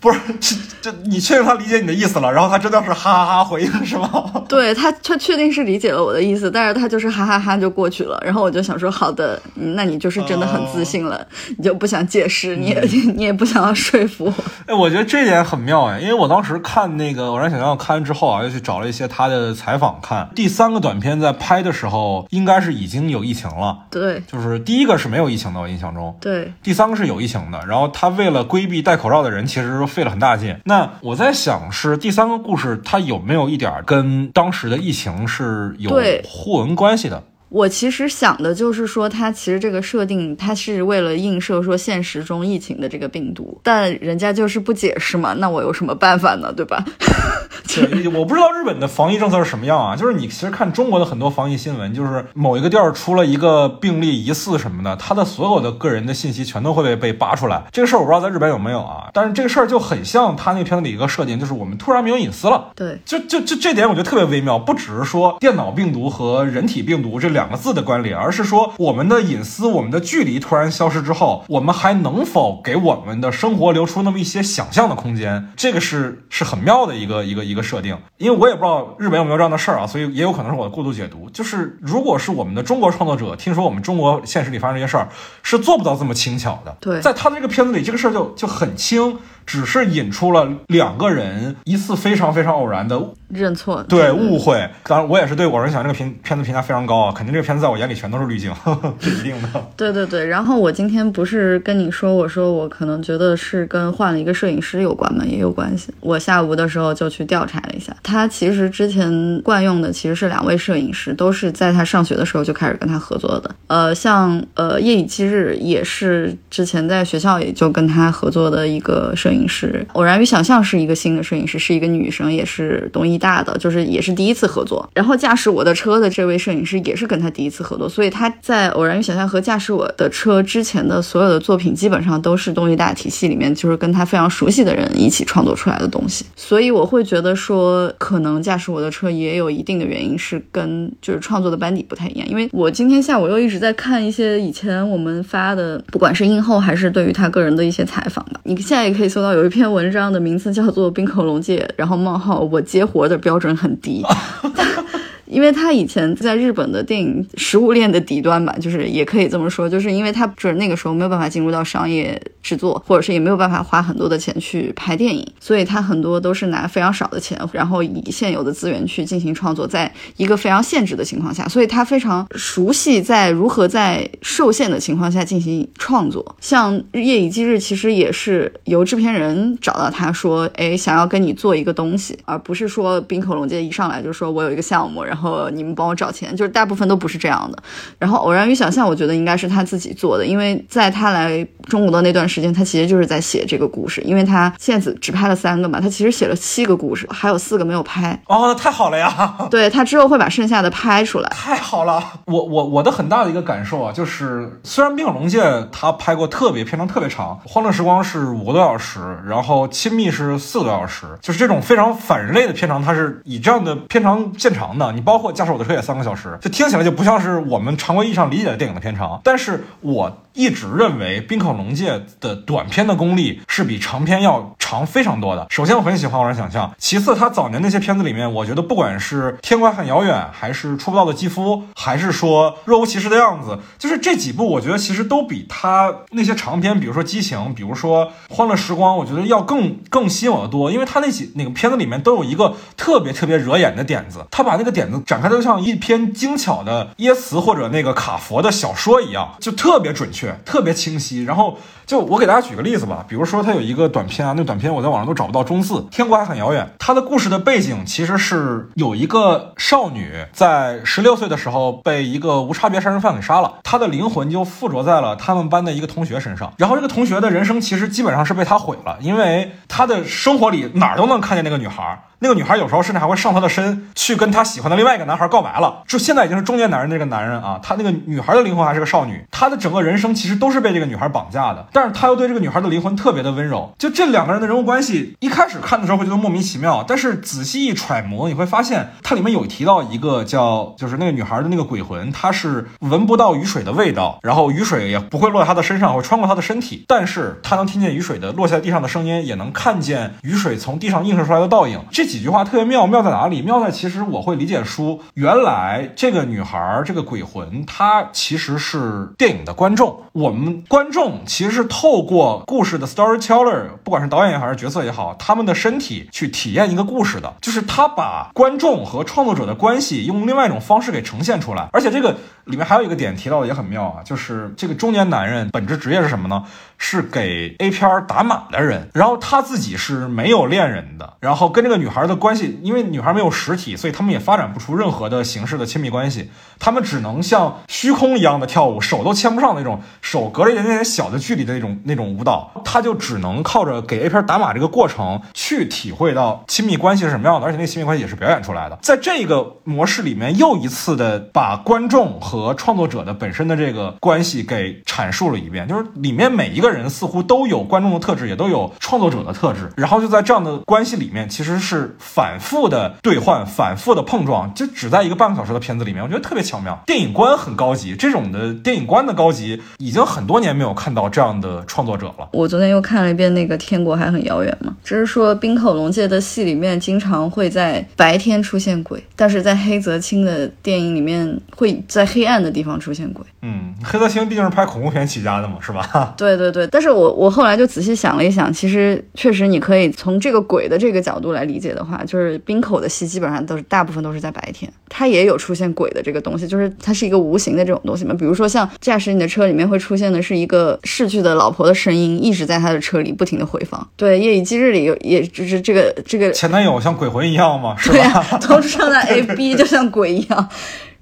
不是这这，你确定他理解你的意思了？然后他真的是哈哈哈回应是吗？对他，他确定是理解了我的意思，但是他就是哈哈哈就过去了。然后我就想说，好的，嗯那你就是真的很自信了，你就不想解释，你也 你也不想要说服我。哎，我觉得这点很妙哎，因为我当时看那个《偶然想象》看完之后啊，又去找了一些他的采访看。第三个短片在拍的时候，应该是已经有疫情了，对就是第一个是没有疫情的，我印象中。对，第三个是有疫情的，然后他为了规避戴口罩的人，其实费了很大劲。那我在想，是第三个故事，它有没有一点跟当时的疫情是有互文关系的？我其实想的就是说，它其实这个设定，它是为了映射说现实中疫情的这个病毒，但人家就是不解释嘛，那我有什么办法呢？对吧？对，我不知道日本的防疫政策是什么样啊。就是你其实看中国的很多防疫新闻，就是某一个地儿出了一个病例疑似什么的，他的所有的个人的信息全都会被被扒出来。这个事儿我不知道在日本有没有啊，但是这个事儿就很像他那个片子里一个设定，就是我们突然没有隐私了。对就就就这点我觉得特别微妙，不只是说电脑病毒和人体病毒这两个字的关联，而是说我们的隐私、我们的距离突然消失之后，我们还能否给我们的生活留出那么一些想象的空间？这个是是很妙的一个一个一个设定。因为我也不知道日本有没有这样的事儿啊，所以也有可能是我的过度解读。就是如果是我们的中国创作者听说我们中国现实里发生这些事儿，是做不到这么轻巧的。对在他的这个片子里，这个事儿就就很轻。只是引出了两个人一次非常非常偶然的认错，对误会。当然，我也是对《我是想》这个评片子评价非常高啊，肯定这个片子在我眼里全都是滤镜，这一定的。对对对，然后我今天不是跟你说，我说我可能觉得是跟换了一个摄影师有关吗？也有关系。我下午的时候就去调查了一下，他其实之前惯用的其实是两位摄影师，都是在他上学的时候就开始跟他合作的。呃，像呃夜以继日也是之前在学校也就跟他合作的一个摄影师。偶然与想象是一个新的摄影师，是一个女生，也是东艺大的，就是也是第一次合作。然后驾驶我的车的这位摄影师也是跟他第一次合作，所以他在偶然与想象和驾驶我的车之前的所有的作品基本上都是东艺大体系里面就是跟他非常熟悉的人一起创作出来的东西。所以我会觉得说，可能驾驶我的车也有一定的原因是跟就是创作的班底不太一样。因为我今天下午又一直在看一些以前我们发的，不管是映后还是对于他个人的一些采访吧。你现在也可以搜到有一篇文章的名字叫做《冰口龙界》，然后冒号我接活的标准很低。因为他以前在日本的电影食物链的底端吧，就是也可以这么说，就是因为他就是那个时候没有办法进入到商业制作，或者是也没有办法花很多的钱去拍电影，所以他很多都是拿非常少的钱，然后以现有的资源去进行创作，在一个非常限制的情况下，所以他非常熟悉在如何在受限的情况下进行创作。像《夜以继日》其实也是由制片人找到他说，哎，想要跟你做一个东西，而不是说滨口龙介一上来就说我有一个项目，然后你们帮我找钱，就是大部分都不是这样的。然后《偶然与想象》，我觉得应该是他自己做的，因为在他来中国的那段时间，他其实就是在写这个故事，因为他现在只只拍了三个嘛，他其实写了七个故事，还有四个没有拍。哦，那太好了呀！对他之后会把剩下的拍出来。太好了，我我我的很大的一个感受啊，就是虽然冰火龙界他拍过特别片长特别长，《欢乐时光》是五个多小时，然后《亲密》是四个多小时，就是这种非常反人类的片长，它是以这样的片长见长的。你包括驾驶我的车也三个小时，就听起来就不像是我们常规意义上理解的电影的片长。但是我一直认为冰口龙介的短片的功力是比长片要长非常多的。首先我很喜欢《偶然想象》，其次他早年那些片子里面，我觉得不管是《天国很遥远》，还是《触不到的肌肤》，还是说《若无其事的样子》，就是这几部，我觉得其实都比他那些长片，比如说《激情》，比如说《欢乐时光》，我觉得要更更吸引我的多，因为他那几那个片子里面都有一个特别特别惹眼的点子，他把那个点子展开的像一篇精巧的耶茨或者那个卡佛的小说一样，就特别准确，特别清晰，然后。就我给大家举个例子吧，比如说他有一个短片啊，那短片我在网上都找不到中字，天国还很遥远。他的故事的背景其实是有一个少女在十六岁的时候被一个无差别杀人犯给杀了，她的灵魂就附着在了他们班的一个同学身上。然后这个同学的人生其实基本上是被他毁了，因为他的生活里哪儿都能看见那个女孩。那个女孩有时候甚至还会上他的身，去跟他喜欢的另外一个男孩告白了。就现在已经是中年男人那个男人啊，他那个女孩的灵魂还是个少女，他的整个人生其实都是被这个女孩绑架的。但是他又对这个女孩的灵魂特别的温柔。就这两个人的人物关系，一开始看的时候会觉得莫名其妙，但是仔细一揣摩，你会发现它里面有提到一个叫，就是那个女孩的那个鬼魂，她是闻不到雨水的味道，然后雨水也不会落在她的身上，会穿过她的身体，但是她能听见雨水的落下地上的声音，也能看见雨水从地上映射出来的倒影。这几句话特别妙。妙在哪里？妙在其实我会理解书，原来这个女孩儿这个鬼魂，她其实是电影的观众。我们观众其实是透过故事的 storyteller，不管是导演也，还是角色也好，他们的身体去体验一个故事的，就是他把观众和创作者的关系用另外一种方式给呈现出来。而且这个里面还有一个点提到的也很妙啊，就是这个中年男人本质职业是什么呢？是给 A 片打码的人。然后他自己是没有恋人的，然后跟这个女孩的关系，因为女孩没有实体，所以他们也发展不出任何的形式的亲密关系。他们只能像虚空一样的跳舞，手都牵不上那种，手隔着一点点小的距离的那种那种舞蹈。他就只能靠着给 A 片打码这个过程去体会到亲密关系是什么样的，而且那亲密关系也是表演出来的。在这个模式里面，又一次的把观众和创作者的本身的这个关系给阐述了一遍，就是里面每一个人似乎都有观众的特质，也都有创作者的特质。然后就在这样的关系里面，其实是反复的兑换，反复的碰撞，就只在一个半个小时的片子里面，我觉得特别巧妙。电影观很高级，这种的电影观的高级，已经很多年没有看到这样的创作者了。我昨天又看了一遍那个《天国还很遥远》嘛，只是说冰口龙介的戏里面经常会在白天出现鬼，但是在黑泽清的电影里面会在黑暗的地方出现鬼。嗯，黑泽清毕竟是拍恐怖片起家的嘛，是吧？对对对，但是我我后来就仔细想了一想，其实确实你可以从这个鬼的这个角度来理解的话，就是冰口的戏基本上都是大部分都是在白天，它也有出现鬼的这个东西，就是它是一个无形的这种东西嘛。比如说像驾驶你的车里面会出现的是一个逝去的老婆的声音，一直在他的车里不停的回放。对，夜以继日里有，也就是这个这个前男友像鬼魂一样嘛？是对啊，都上在 A B 就像鬼一样。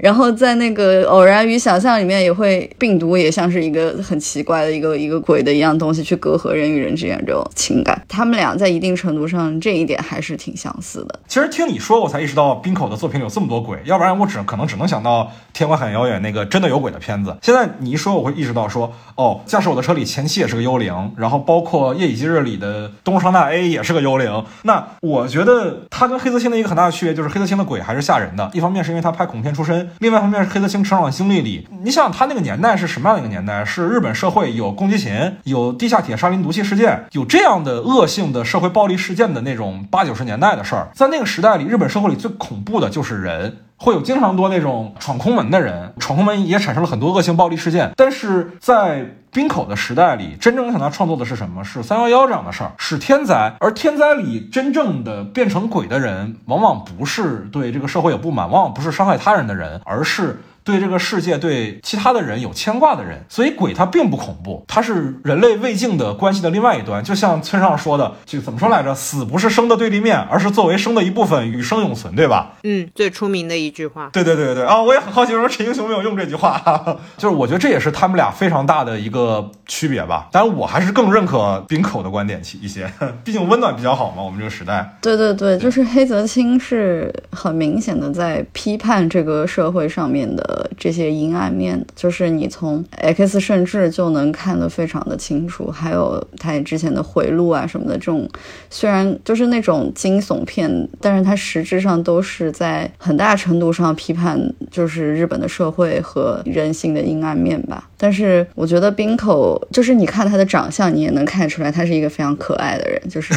然后在那个偶然与想象里面，也会病毒也像是一个很奇怪的一个一个鬼的一样东西，去隔阂人与人之间这种情感。他们俩在一定程度上这一点还是挺相似的。其实听你说，我才意识到冰口的作品里有这么多鬼，要不然我只可能只能想到《天外很遥远》那个真的有鬼的片子。现在你一说，我会意识到说，哦，驾驶我的车里前妻也是个幽灵，然后包括《夜以继日》里的东商大 A 也是个幽灵。那我觉得他跟黑泽清的一个很大的区别就是，黑泽清的鬼还是吓人的。一方面是因为他拍恐怖片出身，另外一方面是黑泽清成长经历里，你想想他那个年代是什么样的一个年代？是日本社会有攻击琴、有地下铁沙林毒气事件，有这样的恶性的社会暴力事件的那种八九十年代的事儿。在那个时代里，日本社会里最恐怖的就是人。会有经常多那种闯空门的人，闯空门也产生了很多恶性暴力事件。但是在冰口的时代里，真正影响他创作的是什么？是三幺幺这样的事儿，是天灾。而天灾里真正的变成鬼的人，往往不是对这个社会有不满，往往不是伤害他人的人，而是。对这个世界、对其他的人有牵挂的人，所以鬼它并不恐怖，它是人类未竟的关系的另外一端。就像村上说的，就怎么说来着？死不是生的对立面，而是作为生的一部分，与生永存，对吧？嗯，最出名的一句话。对对对对对啊！我也很好奇，为什么陈英雄没有用这句话，就是我觉得这也是他们俩非常大的一个区别吧。当然，我还是更认可冰口的观点一些，毕竟温暖比较好嘛。我们这个时代。对对对，就是黑泽清是很明显的在批判这个社会上面的。的这些阴暗面，就是你从 X 甚至就能看得非常的清楚，还有他之前的回路啊什么的这种，虽然就是那种惊悚片，但是它实质上都是在很大程度上批判就是日本的社会和人性的阴暗面吧。但是我觉得冰口就是你看他的长相，你也能看出来他是一个非常可爱的人，就是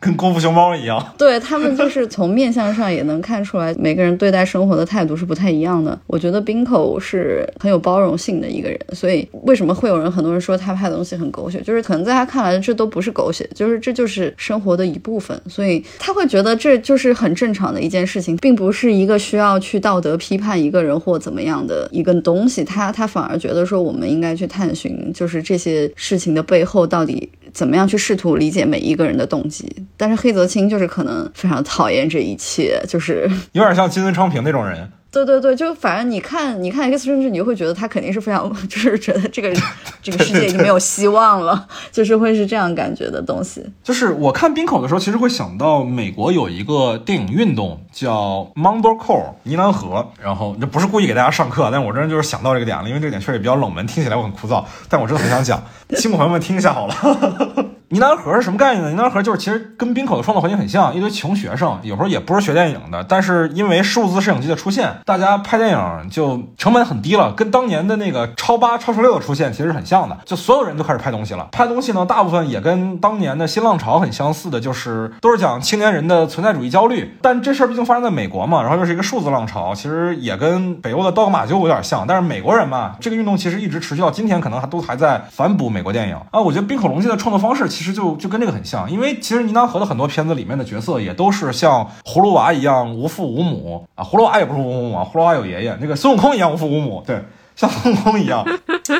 跟功夫熊猫一样。对他们就是从面相上也能看出来，每个人对待生活的态度是不太一样的。我觉得冰口是很有包容性的一个人，所以为什么会有人很多人说他拍的东西很狗血，就是可能在他看来这都不是狗血，就是这就是生活的一部分，所以他会觉得这就是很正常的一件事情，并不是一个需要去道德批判一个人或怎么样的一个东西。他他反而觉得说我们应该去探寻，就是这些事情的背后到底怎么样去试图理解每一个人的动机。但是黑泽清就是可能非常讨厌这一切，就是有点像金村昌平那种人。对对对，就反正你看，你看 X 甚至你就会觉得他肯定是非常，就是觉得这个这个世界已经没有希望了，就是会是这样感觉的东西。就是我看冰口的时候，其实会想到美国有一个电影运动叫 Mumblecore 呢喃河，然后这不是故意给大家上课，但我真的就是想到这个点了，因为这个点确实比较冷门，听起来我很枯燥，但我真的很想讲，辛苦朋友们听一下好了。呢喃河是什么概念呢？呢喃河就是其实跟冰口的创作环境很像，一堆穷学生，有时候也不是学电影的，但是因为数字摄影机的出现，大家拍电影就成本很低了，跟当年的那个超八、超十六的出现其实很像的，就所有人都开始拍东西了。拍东西呢，大部分也跟当年的新浪潮很相似的，就是都是讲青年人的存在主义焦虑。但这事儿毕竟发生在美国嘛，然后又是一个数字浪潮，其实也跟北欧的刀戈马鸠有点像。但是美国人嘛，这个运动其实一直持续到今天，可能还都还在反哺美国电影啊。我觉得冰口龙介的创作方式其实就就跟这个很像，因为其实呢喃河的很多片子里面的角色也都是像葫芦娃一样无父无母啊，葫芦娃也不是无父无母啊，葫芦娃有爷爷，那个孙悟空一样无父无母，对。像孙悟空一样，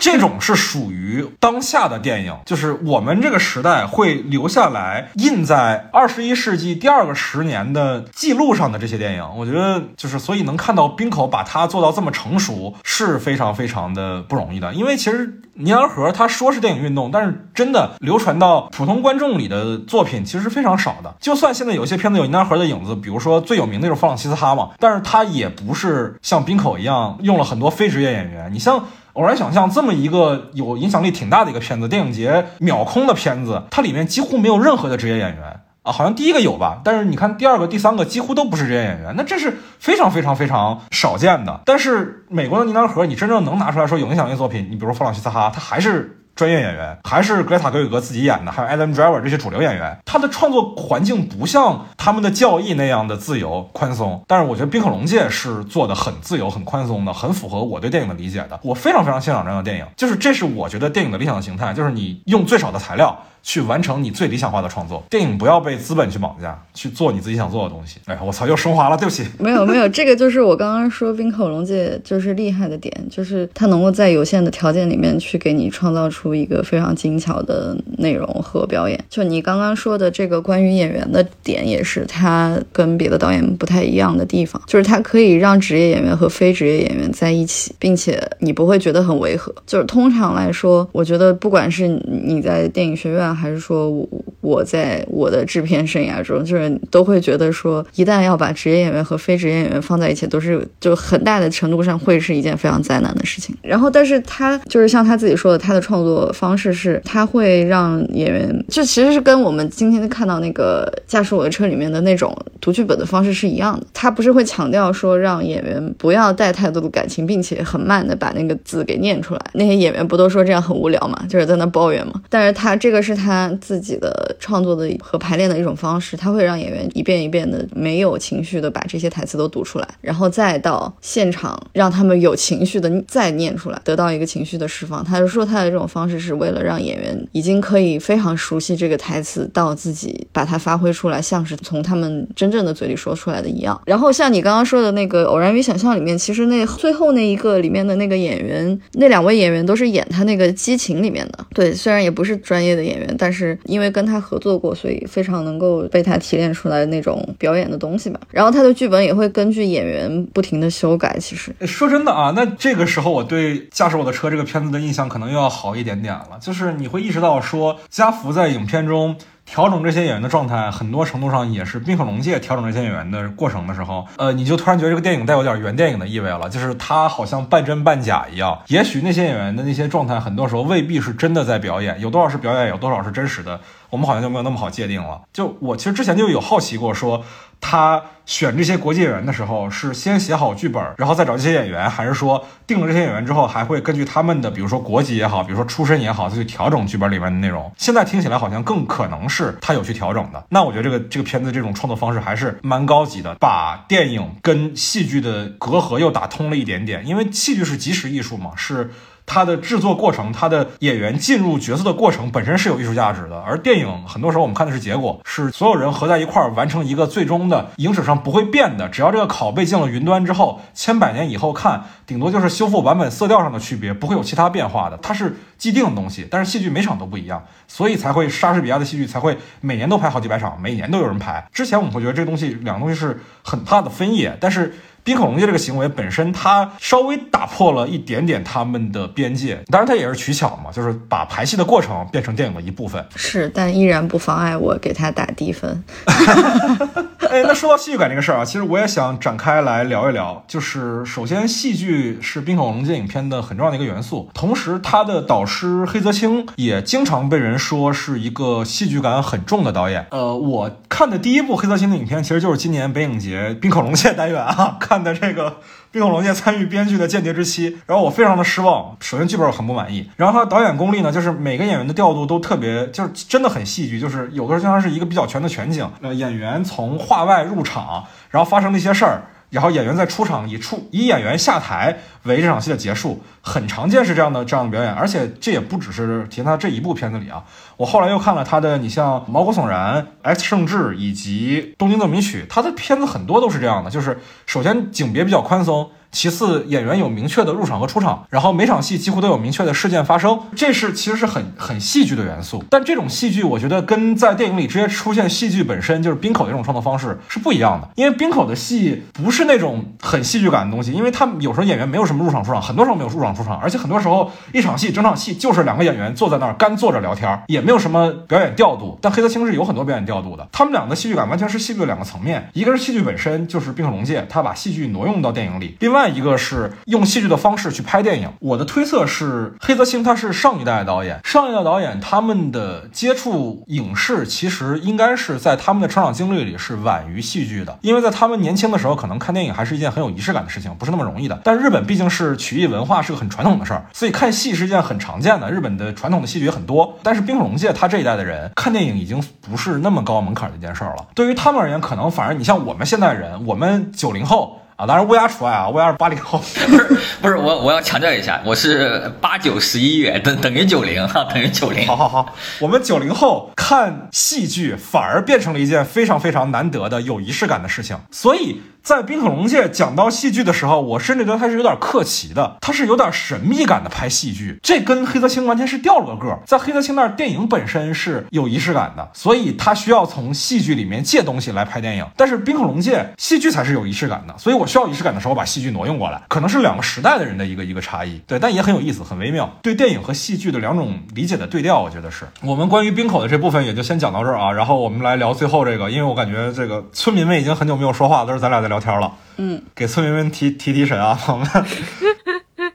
这种是属于当下的电影，就是我们这个时代会留下来印在二十一世纪第二个十年的记录上的这些电影。我觉得就是，所以能看到冰口把它做到这么成熟是非常非常的不容易的。因为其实尼尔河他说是电影运动，但是真的流传到普通观众里的作品其实是非常少的。就算现在有些片子有尼尔河的影子，比如说最有名的就是《弗朗西斯哈》嘛，但是他也不是像冰口一样用了很多非职业演员。你像偶然想象这么一个有影响力挺大的一个片子，电影节秒空的片子，它里面几乎没有任何的职业演员啊，好像第一个有吧，但是你看第二个、第三个几乎都不是职业演员，那这是非常非常非常少见的。但是美国的尼南河，你真正能拿出来说有影响力作品，你比如弗朗西斯哈，他还是。专业演员还是格雷塔·格里格自己演的，还有 Adam Driver 这些主流演员，他的创作环境不像他们的教义那样的自由宽松，但是我觉得冰可龙界是做的很自由、很宽松的，很符合我对电影的理解的。我非常非常欣赏这样的电影，就是这是我觉得电影的理想的形态，就是你用最少的材料。去完成你最理想化的创作。电影不要被资本去绑架，去做你自己想做的东西。哎，我操，又升华了，对不起。没有没有，这个就是我刚刚说冰口龙介就是厉害的点，就是他能够在有限的条件里面去给你创造出一个非常精巧的内容和表演。就你刚刚说的这个关于演员的点，也是他跟别的导演不太一样的地方，就是他可以让职业演员和非职业演员在一起，并且你不会觉得很违和。就是通常来说，我觉得不管是你在电影学院。还是说，我我在我的制片生涯中，就是都会觉得说，一旦要把职业演员和非职业演员放在一起，都是就很大的程度上会是一件非常灾难的事情。然后，但是他就是像他自己说的，他的创作方式是，他会让演员，这其实是跟我们今天看到那个驾驶我的车里面的那种读剧本的方式是一样的。他不是会强调说，让演员不要带太多的感情，并且很慢的把那个字给念出来。那些演员不都说这样很无聊嘛，就是在那抱怨嘛。但是他这个是。他自己的创作的和排练的一种方式，他会让演员一遍一遍的没有情绪的把这些台词都读出来，然后再到现场让他们有情绪的再念出来，得到一个情绪的释放。他就说他的这种方式是为了让演员已经可以非常熟悉这个台词，到自己把它发挥出来，像是从他们真正的嘴里说出来的一样。然后像你刚刚说的那个《偶然与想象》里面，其实那最后那一个里面的那个演员，那两位演员都是演他那个激情里面的，对，虽然也不是专业的演员。但是因为跟他合作过，所以非常能够被他提炼出来那种表演的东西吧。然后他的剧本也会根据演员不停的修改。其实说真的啊，那这个时候我对《驾驶我的车》这个片子的印象可能又要好一点点了。就是你会意识到说，加福在影片中。调整这些演员的状态，很多程度上也是冰河龙界调整这些演员的过程的时候，呃，你就突然觉得这个电影带有点原电影的意味了，就是它好像半真半假一样。也许那些演员的那些状态，很多时候未必是真的在表演，有多少是表演，有多少是真实的，我们好像就没有那么好界定了。就我其实之前就有好奇过，说他选这些国际演员的时候，是先写好剧本，然后再找这些演员，还是说定了这些演员之后，还会根据他们的，比如说国籍也好，比如说出身也好，再去调整剧本里面的内容？现在听起来好像更可能是他有去调整的。那我觉得这个这个片子这种创作方式还是蛮高级的，把电影跟戏剧的隔阂又打通了一点点，因为戏剧是即时艺术嘛，是。它的制作过程，它的演员进入角色的过程本身是有艺术价值的，而电影很多时候我们看的是结果，是所有人合在一块儿完成一个最终的影史上不会变的，只要这个拷贝进了云端之后，千百年以后看，顶多就是修复版本色调上的区别，不会有其他变化的，它是既定的东西。但是戏剧每场都不一样，所以才会莎士比亚的戏剧才会每年都拍好几百场，每年都有人拍。之前我们会觉得这东西两个东西是很大的分野，但是。冰恐龙界这个行为本身，它稍微打破了一点点他们的边界。当然，它也是取巧嘛，就是把排戏的过程变成电影的一部分。是，但依然不妨碍我给他打低分。哎，那说到戏剧感这个事儿啊，其实我也想展开来聊一聊。就是首先，戏剧是冰火龙介影片的很重要的一个元素。同时，他的导师黑泽清也经常被人说是一个戏剧感很重的导演。呃，我看的第一部黑泽清的影片，其实就是今年北影节冰火龙介单元啊。看的这个冰火龙介参与编剧的《间谍之妻》，然后我非常的失望。首先剧本我很不满意，然后他导演功力呢，就是每个演员的调度都特别，就是真的很戏剧，就是有的时候经常是一个比较全的全景。呃，演员从画外入场，然后发生了一些事儿。然后演员在出场以出以演员下台为这场戏的结束，很常见是这样的这样的表演，而且这也不只是体现他这一部片子里啊。我后来又看了他的，你像《毛骨悚然》《X 圣治》以及《东京奏鸣曲》，他的片子很多都是这样的，就是首先景别比较宽松。其次，演员有明确的入场和出场，然后每场戏几乎都有明确的事件发生，这是其实是很很戏剧的元素。但这种戏剧，我觉得跟在电影里直接出现戏剧本身就是冰口的这种创作方式是不一样的。因为冰口的戏不是那种很戏剧感的东西，因为他有时候演员没有什么入场出场，很多时候没有入场出场，而且很多时候一场戏整场戏就是两个演员坐在那儿干坐着聊天，也没有什么表演调度。但黑泽清是有很多表演调度的，他们俩的戏剧感完全是戏剧的两个层面，一个是戏剧本身，就是冰口龙介他把戏剧挪用到电影里，另外。另外一个是用戏剧的方式去拍电影。我的推测是，黑泽清他是上一代导演，上一代导演他们的接触影视其实应该是在他们的成长经历里是晚于戏剧的，因为在他们年轻的时候，可能看电影还是一件很有仪式感的事情，不是那么容易的。但日本毕竟是曲艺文化，是个很传统的事儿，所以看戏是一件很常见的。日本的传统的戏剧也很多，但是冰龙界他这一代的人看电影已经不是那么高门槛的一件事儿了。对于他们而言，可能反而你像我们现代人，我们九零后。啊，当然乌鸦除外啊，乌鸦是八零后，不是不是，我我要强调一下，我是八九十一月，等等于九零哈，等于九零。好好好，我们九零后看戏剧反而变成了一件非常非常难得的有仪式感的事情，所以。在冰可龙界讲到戏剧的时候，我甚至觉得他是有点客气的，他是有点神秘感的拍戏剧，这跟黑泽清完全是掉了个个。在黑泽清那儿，电影本身是有仪式感的，所以他需要从戏剧里面借东西来拍电影。但是冰可龙界戏剧才是有仪式感的，所以我需要仪式感的。时候把戏剧挪用过来，可能是两个时代的。人的。一个一个差异。对，但也很有意思，很微妙。对电影和戏剧的。两种理解的。对调，我觉得是我们关于冰口的。这部分也就先讲到这儿啊。然后我们来聊最后这个，因为我感觉这个村民们已经很久没有说话了，都是咱俩在。聊天了，嗯，给村民们提提提神啊！我们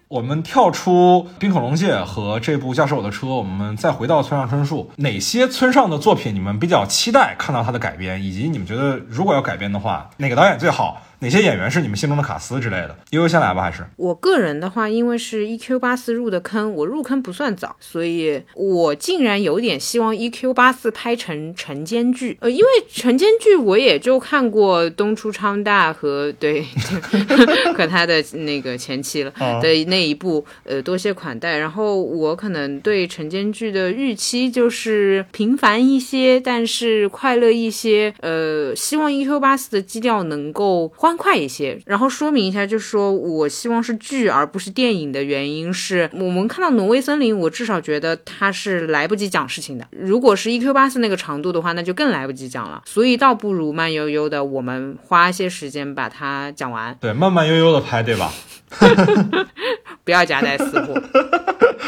我们跳出冰恐龙界和这部驾驶我的车，我们再回到村上春树，哪些村上的作品你们比较期待看到他的改编，以及你们觉得如果要改编的话，哪个导演最好？哪些演员是你们心中的卡斯之类的？悠悠先来吧，还是我个人的话，因为是 E Q 八四入的坑，我入坑不算早，所以我竟然有点希望 E Q 八四拍成晨间剧。呃，因为晨间剧我也就看过东出昌大和对 和他的那个前妻了的那一部呃多谢款待，然后我可能对晨间剧的预期就是平凡一些，但是快乐一些。呃，希望 E Q 八四的基调能够。欢快一些，然后说明一下，就是说我希望是剧而不是电影的原因是，我们看到《挪威森林》，我至少觉得它是来不及讲事情的。如果是 E.Q. 八四那个长度的话，那就更来不及讲了。所以倒不如慢悠悠的，我们花一些时间把它讲完。对，慢慢悠悠的拍，对吧？不要夹带私货。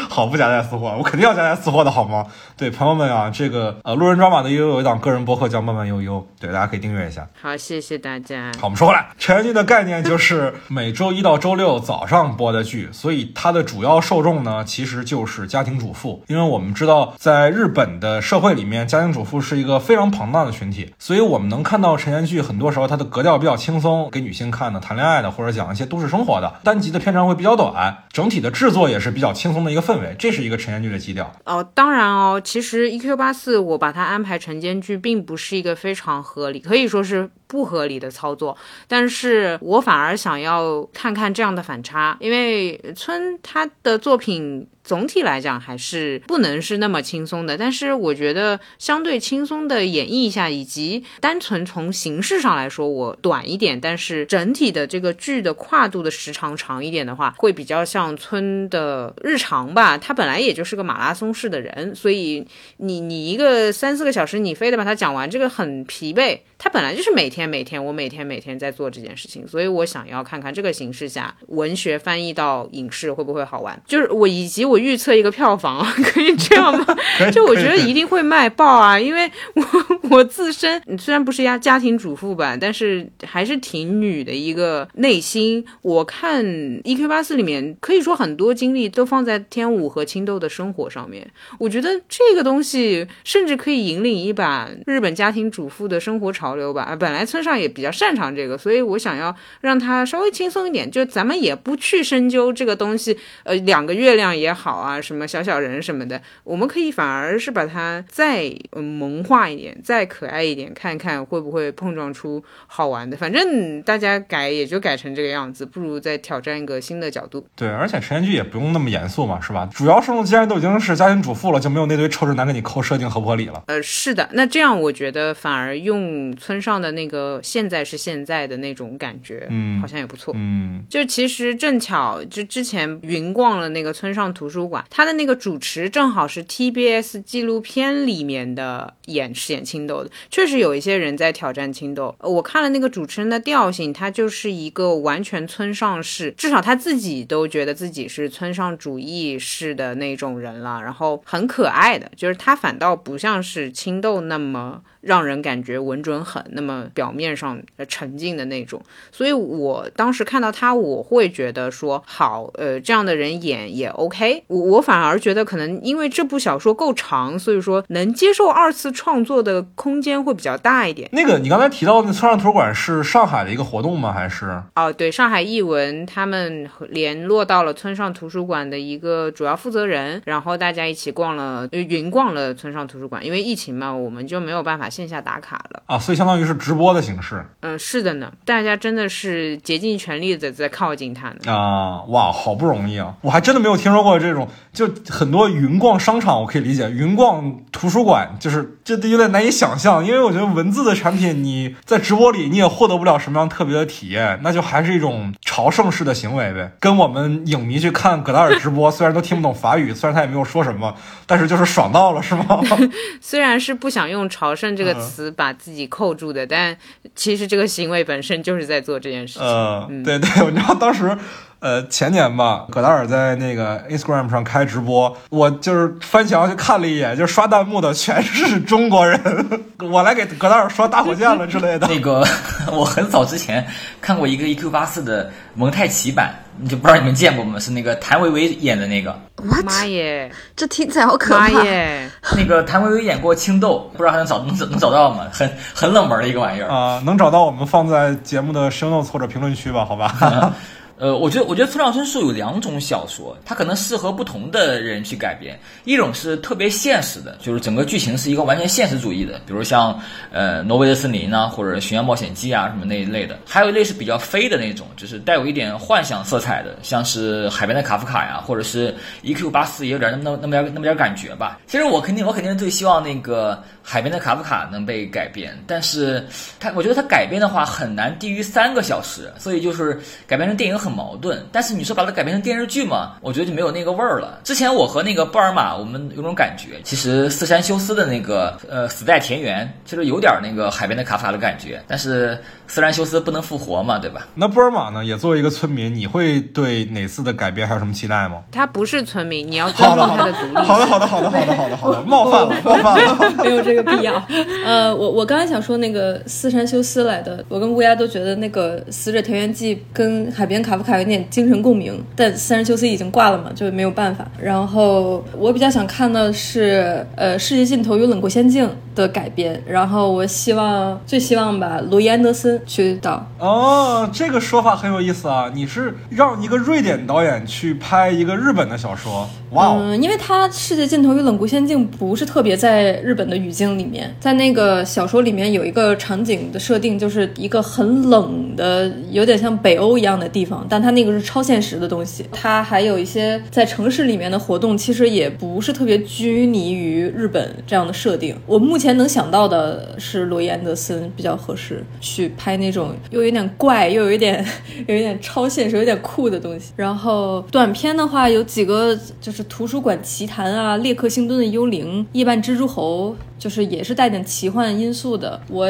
好不夹带私货，我肯定要夹带私货的好吗？对朋友们啊，这个呃，路人抓马的悠悠有一档个人博客叫慢慢悠悠，对，大家可以订阅一下。好，谢谢大家。好，我们说回来，成人剧的概念就是每周一到周六早上播的剧，所以它的主要受众呢，其实就是家庭主妇。因为我们知道，在日本的社会里面，家庭主妇是一个非常庞大的群体，所以我们能看到成人剧很多时候它的格调比较轻松，给女性看的，谈恋爱的，或者讲一些都市生活的，单集的片长会比较短，整体的制作也是比较轻松的一个氛围，这是一个晨间剧的基调。哦，当然哦，其实 E Q 八四我把它安排晨间剧，并不是一个非常合理，可以说是不合理的操作。但是我反而想要看看这样的反差，因为村他的作品。总体来讲还是不能是那么轻松的，但是我觉得相对轻松的演绎一下，以及单纯从形式上来说，我短一点，但是整体的这个剧的跨度的时长长一点的话，会比较像村的日常吧。他本来也就是个马拉松式的人，所以你你一个三四个小时，你非得把它讲完，这个很疲惫。他本来就是每天每天，我每天每天在做这件事情，所以我想要看看这个形式下文学翻译到影视会不会好玩。就是我以及我预测一个票房，可以这样吗？就我觉得一定会卖爆啊，因为我我自身虽然不是家家庭主妇吧，但是还是挺女的一个内心。我看 E Q 八四里面可以说很多精力都放在天武和青豆的生活上面，我觉得这个东西甚至可以引领一把日本家庭主妇的生活潮。潮流吧啊，本来村上也比较擅长这个，所以我想要让他稍微轻松一点，就咱们也不去深究这个东西，呃，两个月亮也好啊，什么小小人什么的，我们可以反而是把它再萌化一点，再可爱一点，看看会不会碰撞出好玩的。反正大家改也就改成这个样子，不如再挑战一个新的角度。对，而且成人剧也不用那么严肃嘛，是吧？主要受众既然都已经是家庭主妇了，就没有那堆臭直男给你扣设定合不合理了。呃，是的，那这样我觉得反而用。村上的那个现在是现在的那种感觉，嗯，好像也不错，嗯，就其实正巧就之前云逛了那个村上图书馆，他的那个主持正好是 TBS 纪录片里面的演饰演青豆的，确实有一些人在挑战青豆。我看了那个主持人的调性，他就是一个完全村上式，至少他自己都觉得自己是村上主义式的那种人了，然后很可爱的，就是他反倒不像是青豆那么。让人感觉稳准狠，那么表面上沉静的那种，所以我当时看到他，我会觉得说好，呃，这样的人演也 OK。我我反而觉得可能因为这部小说够长，所以说能接受二次创作的空间会比较大一点。那个你刚才提到那村上图书馆是上海的一个活动吗？还是？哦，对，上海译文他们联络到了村上图书馆的一个主要负责人，然后大家一起逛了云逛了村上图书馆。因为疫情嘛，我们就没有办法。线下打卡了啊，所以相当于是直播的形式。嗯，是的呢，大家真的是竭尽全力的在靠近他呢。啊，哇，好不容易啊！我还真的没有听说过这种，就很多云逛商场，我可以理解，云逛图书馆就是这有点难以想象，因为我觉得文字的产品你在直播里你也获得不了什么样特别的体验，那就还是一种朝圣式的行为呗。跟我们影迷去看葛达尔直播，虽然都听不懂法语，虽然他也没有说什么，但是就是爽到了，是吗？虽然是不想用朝圣。这个词把自己扣住的，但其实这个行为本身就是在做这件事情。嗯，对对，你知道当时，呃，前年吧，葛达尔在那个 Instagram 上开直播，我就是翻墙去看了一眼，就刷弹幕的全是中国人，我来给葛达尔刷大火箭了之类的。那个，我很早之前看过一个 EQ 八四的蒙太奇版。你就不知道你们见过吗？是那个谭维维演的那个。妈耶，这听起来好可怕耶！那个谭维维演过青豆，不知道还能找能找能找到吗？很很冷门的一个玩意儿啊，能找到我们放在节目的 show notes 或者评论区吧？好吧。呃，我觉得，我觉得村上春树有两种小说，它可能适合不同的人去改编。一种是特别现实的，就是整个剧情是一个完全现实主义的，比如像呃《挪威的森林》啊，或者《寻羊冒险记》啊什么那一类的。还有一类是比较飞的那种，就是带有一点幻想色彩的，像是《海边的卡夫卡》呀，或者是 E.Q. 八四也有点那么那么点那么点感觉吧。其实我肯定我肯定最希望那个《海边的卡夫卡》能被改编，但是它我觉得它改编的话很难低于三个小时，所以就是改编成电影很。很矛盾。但是你说把它改编成电视剧嘛，我觉得就没有那个味儿了。之前我和那个布尔玛，我们有种感觉，其实四山修斯的那个呃死在田园，其实有点那个海边的卡夫卡的感觉。但是四山修斯不能复活嘛，对吧？那布尔玛呢？也作为一个村民，你会对哪次的改编还有什么期待吗？他不是村民，你要尊重他的的独立。，好的，好的，好的，好的，好的，好的，冒犯了，冒犯了。没有这个必要。呃，我我刚才想说那个四山修斯来的，我跟乌鸦都觉得那个《死者田园记》跟海边卡夫卡有点精神共鸣，但四山修斯已经挂了嘛，就没有办法。然后我比较想看的是呃《世界尽头与冷酷仙境》的改编，然后我希望最希望把罗伊安德森去导。哦，这个说法很有意思啊！你是让一个瑞典导演去拍一个日本的小说，哇哦！嗯，因为他《世界尽头与冷酷仙境》不是特别在日本的语境里面，在那个小说里面有一个场景的设定，就是一个很冷的，有点像北欧一样的地方，但它那个是超现实的东西。它还有一些在城市里面的活动，其实也不是特别拘泥于日本这样的设定。我目前能想到的是罗伊安德森比较合适去拍那种又有点怪，又有一点有一点超现实、有点酷的东西。然后短片的话，有几个就是《图书馆奇谭》啊，《列克星敦的幽灵》、《夜半蜘蛛猴》，就是也是带点奇幻因素的。我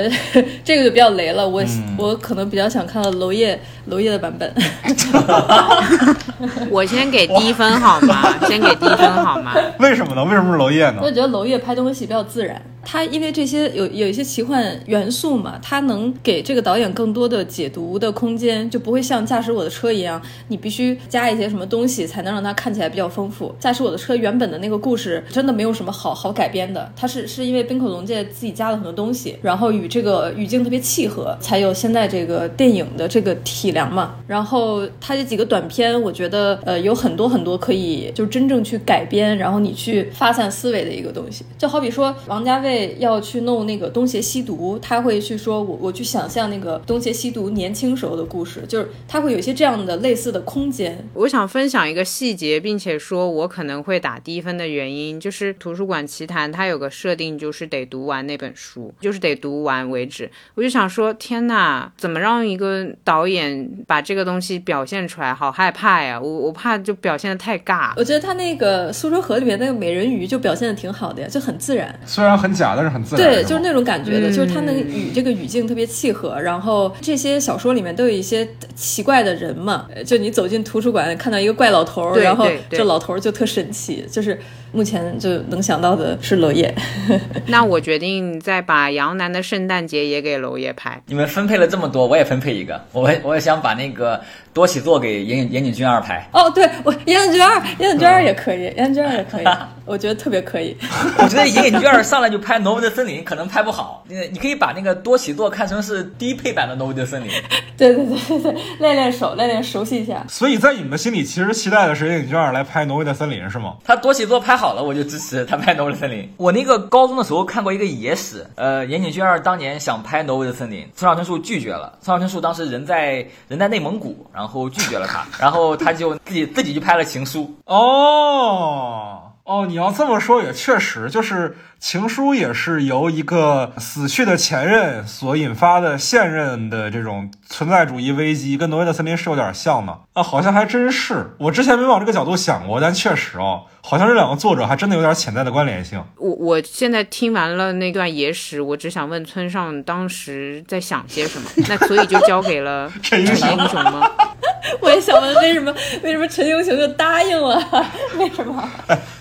这个就比较雷了，我、我可能比较想看到娄烨娄烨的版本。我先给低分好吗？先给低分好吗？为什么呢？为什么是娄烨呢我？觉得娄烨拍东西比较自然，他因为这些有有一些奇幻元素嘛，他能给这个导演更多的解读的空间，就不会像驾驶我的车一样，你必须加一些什么东西才能让它看起来比较丰富。驾驶我的车原本的那个故事真的没有什么好好改编的，它是是因为冰口龙介自己加了很多东西，然后与这个语境特别契合，才有现在这个电影的这个体量嘛。然后他这几个短片，我觉得呃有很多很多可以就真正去改编，然后你去发散思维的一个东西。就好比说王家卫要去弄那个东邪西毒，他会去说我我去想象那个东邪西毒年轻时候的故事，就是他会有一些这样的类似的空间。我想分享一个细节，并且说我可能会打低分的原因，就是《图书馆奇谭》它有个设定，就是得读完那本书，就是得读完为止。我就想说，天呐，怎么让一个导演把这个东西表现出来？好害怕呀！我我怕就表现的太尬。我觉得他那个《苏州河》里面那个美人鱼就表现的挺好的呀，就很自然。虽然很假，但是很自然。对，就是那种感觉的，嗯就是他能与这个语境特别契合。然后这些小说里面都有一些奇怪的人嘛，呃就你走进图书馆看到一个怪老头儿，然后这老头儿就特神奇。就是目前就能想到的是娄烨。那我决定再把杨楠的圣诞节也给娄烨拍。你们分配了这么多，我也分配一个，我我也想把那个多起坐给岩井岩井俊二拍。哦，对我严井俊二，严井俊二也可以，严井俊二也可以，我觉得特别可以。我觉得严井俊二上来就拍《挪威的森林》可能拍不好，你你可以把那个多起坐看成是低配版的《挪威的森林》。对对对对对，练练手，练练熟悉一下。所以在你们心里，其实期待的是严井俊二来拍《挪威的森林》，是吗？他多起坐拍好了，我就支持他拍《挪威的森林》。我那个高中的时候看过一个野史，呃，严井俊二当年想拍《挪威的森林》，村上春树拒绝了。村上春树当时人在人在内蒙古，然后拒绝了他，然后他就自己自己就拍了《情书》。哦哦，你要这么说也确实，就是情书也是由一个死去的前任所引发的现任的这种存在主义危机，跟挪威的森林是有点像的啊，好像还真是。我之前没往这个角度想过，但确实哦，好像这两个作者还真的有点潜在的关联性。我我现在听完了那段野史，我只想问村上当时在想些什么。那所以就交给了英雄吗？我也想问，为什么为什么陈英雄就答应了？为什么？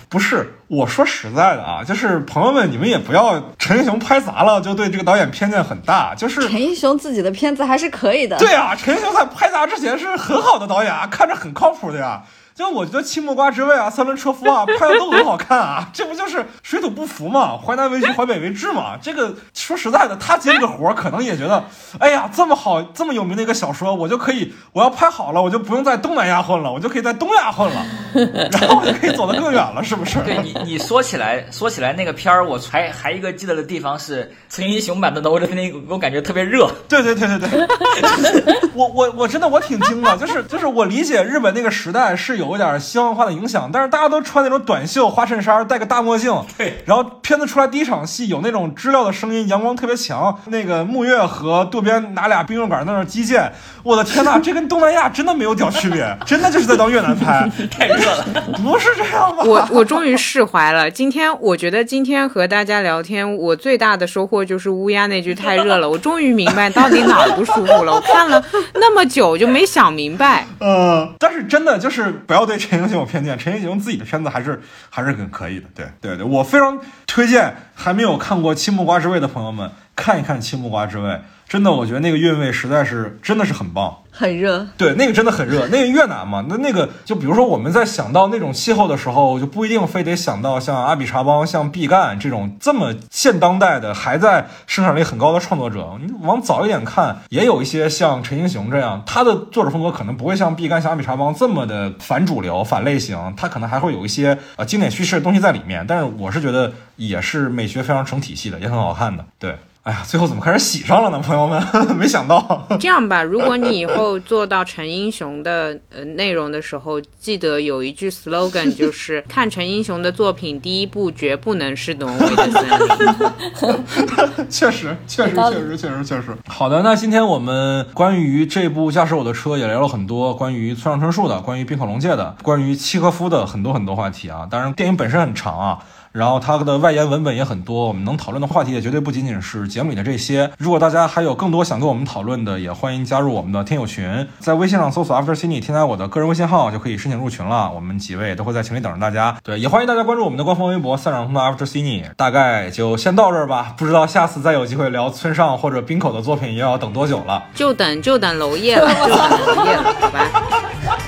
不是，我说实在的啊，就是朋友们，你们也不要陈英雄拍砸了就对这个导演偏见很大，就是陈英雄自己的片子还是可以的。对啊，陈英雄在拍砸之前是很好的导演啊，看着很靠谱的呀。就我觉得《青木瓜之味》啊，《三轮车夫》啊，拍的都很好看啊，这不就是水土不服嘛，淮南为橘，淮北为枳嘛。这个说实在的，他接这个活儿，可能也觉得，哎呀，这么好，这么有名的一个小说，我就可以，我要拍好了，我就不用在东南亚混了，我就可以在东亚混了。然后我就可以走得更远了，是不是？对你，你说起来，说起来那个片儿，我还还一个记得的地方是陈英雄版的《欧德芬我感觉特别热。对对对对对，我我我真的我挺惊的，就是就是我理解日本那个时代是有一点西方文化的影响，但是大家都穿那种短袖、花衬衫、戴个大墨镜，对，然后片子出来第一场戏有那种知了的声音，阳光特别强，那个木月和渡边拿俩冰用杆在那击剑，我的天呐，这跟东南亚真的没有屌区别，真的就是在当越南拍，太热了，不是这样吧？我我终于释怀了。今天我觉得今天和大家聊天，我最大的收获就是乌鸦那句太热了，我终于明白到底哪儿不舒服了。我看了那么久就没想明白。嗯，但是真的就是不要对陈英雄有偏见，陈英雄自己的片子还是还是很可以的。对对对，我非常推荐还没有看过《青木瓜之味》的朋友们看一看《青木瓜之味》。真的，我觉得那个韵味实在是真的是很棒，很热。对，那个真的很热。那个越南嘛，那那个就比如说我们在想到那种气候的时候，就不一定非得想到像阿比查邦、像毕赣这种这么现当代的还在生产力很高的创作者。你往早一点看，也有一些像陈英雄这样，他的作者风格可能不会像毕赣、像阿比查邦这么的反主流、反类型，他可能还会有一些呃经典叙事的东西在里面。但是我是觉得也是美学非常成体系的，也很好看的。对。哎呀，最后怎么开始喜上了呢？朋友们，没想到。这样吧，如果你以后做到陈英雄的呃内容的时候，记得有一句 slogan，就是看陈英雄的作品，第一部绝不能是挪威的森林。确实，确实，确实，确实，确实。好的，那今天我们关于这部《驾驶我的车》也聊了很多关于村上春树的、关于冰口龙界的、关于契诃夫的很多很多话题啊。当然，电影本身很长啊。然后它的外延文本也很多，我们能讨论的话题也绝对不仅仅是节目里的这些。如果大家还有更多想跟我们讨论的，也欢迎加入我们的听友群，在微信上搜索 After Cine，添加我的个人微信号就可以申请入群了。我们几位都会在群里等着大家。对，也欢迎大家关注我们的官方微博“散场通道 After Cine”。大概就先到这儿吧，不知道下次再有机会聊村上或者冰口的作品，又要等多久了？就等就等娄烨了，就等娄烨了，好吧？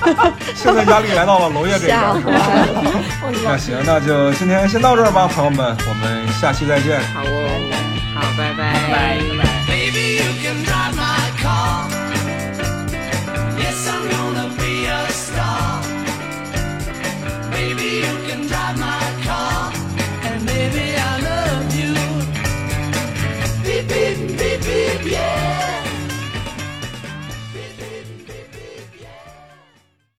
现在压力来到了娄烨这边，是吧？那行，那就今天先到这儿吧，朋友们，我们下期再见。好哦，好，拜拜。拜拜。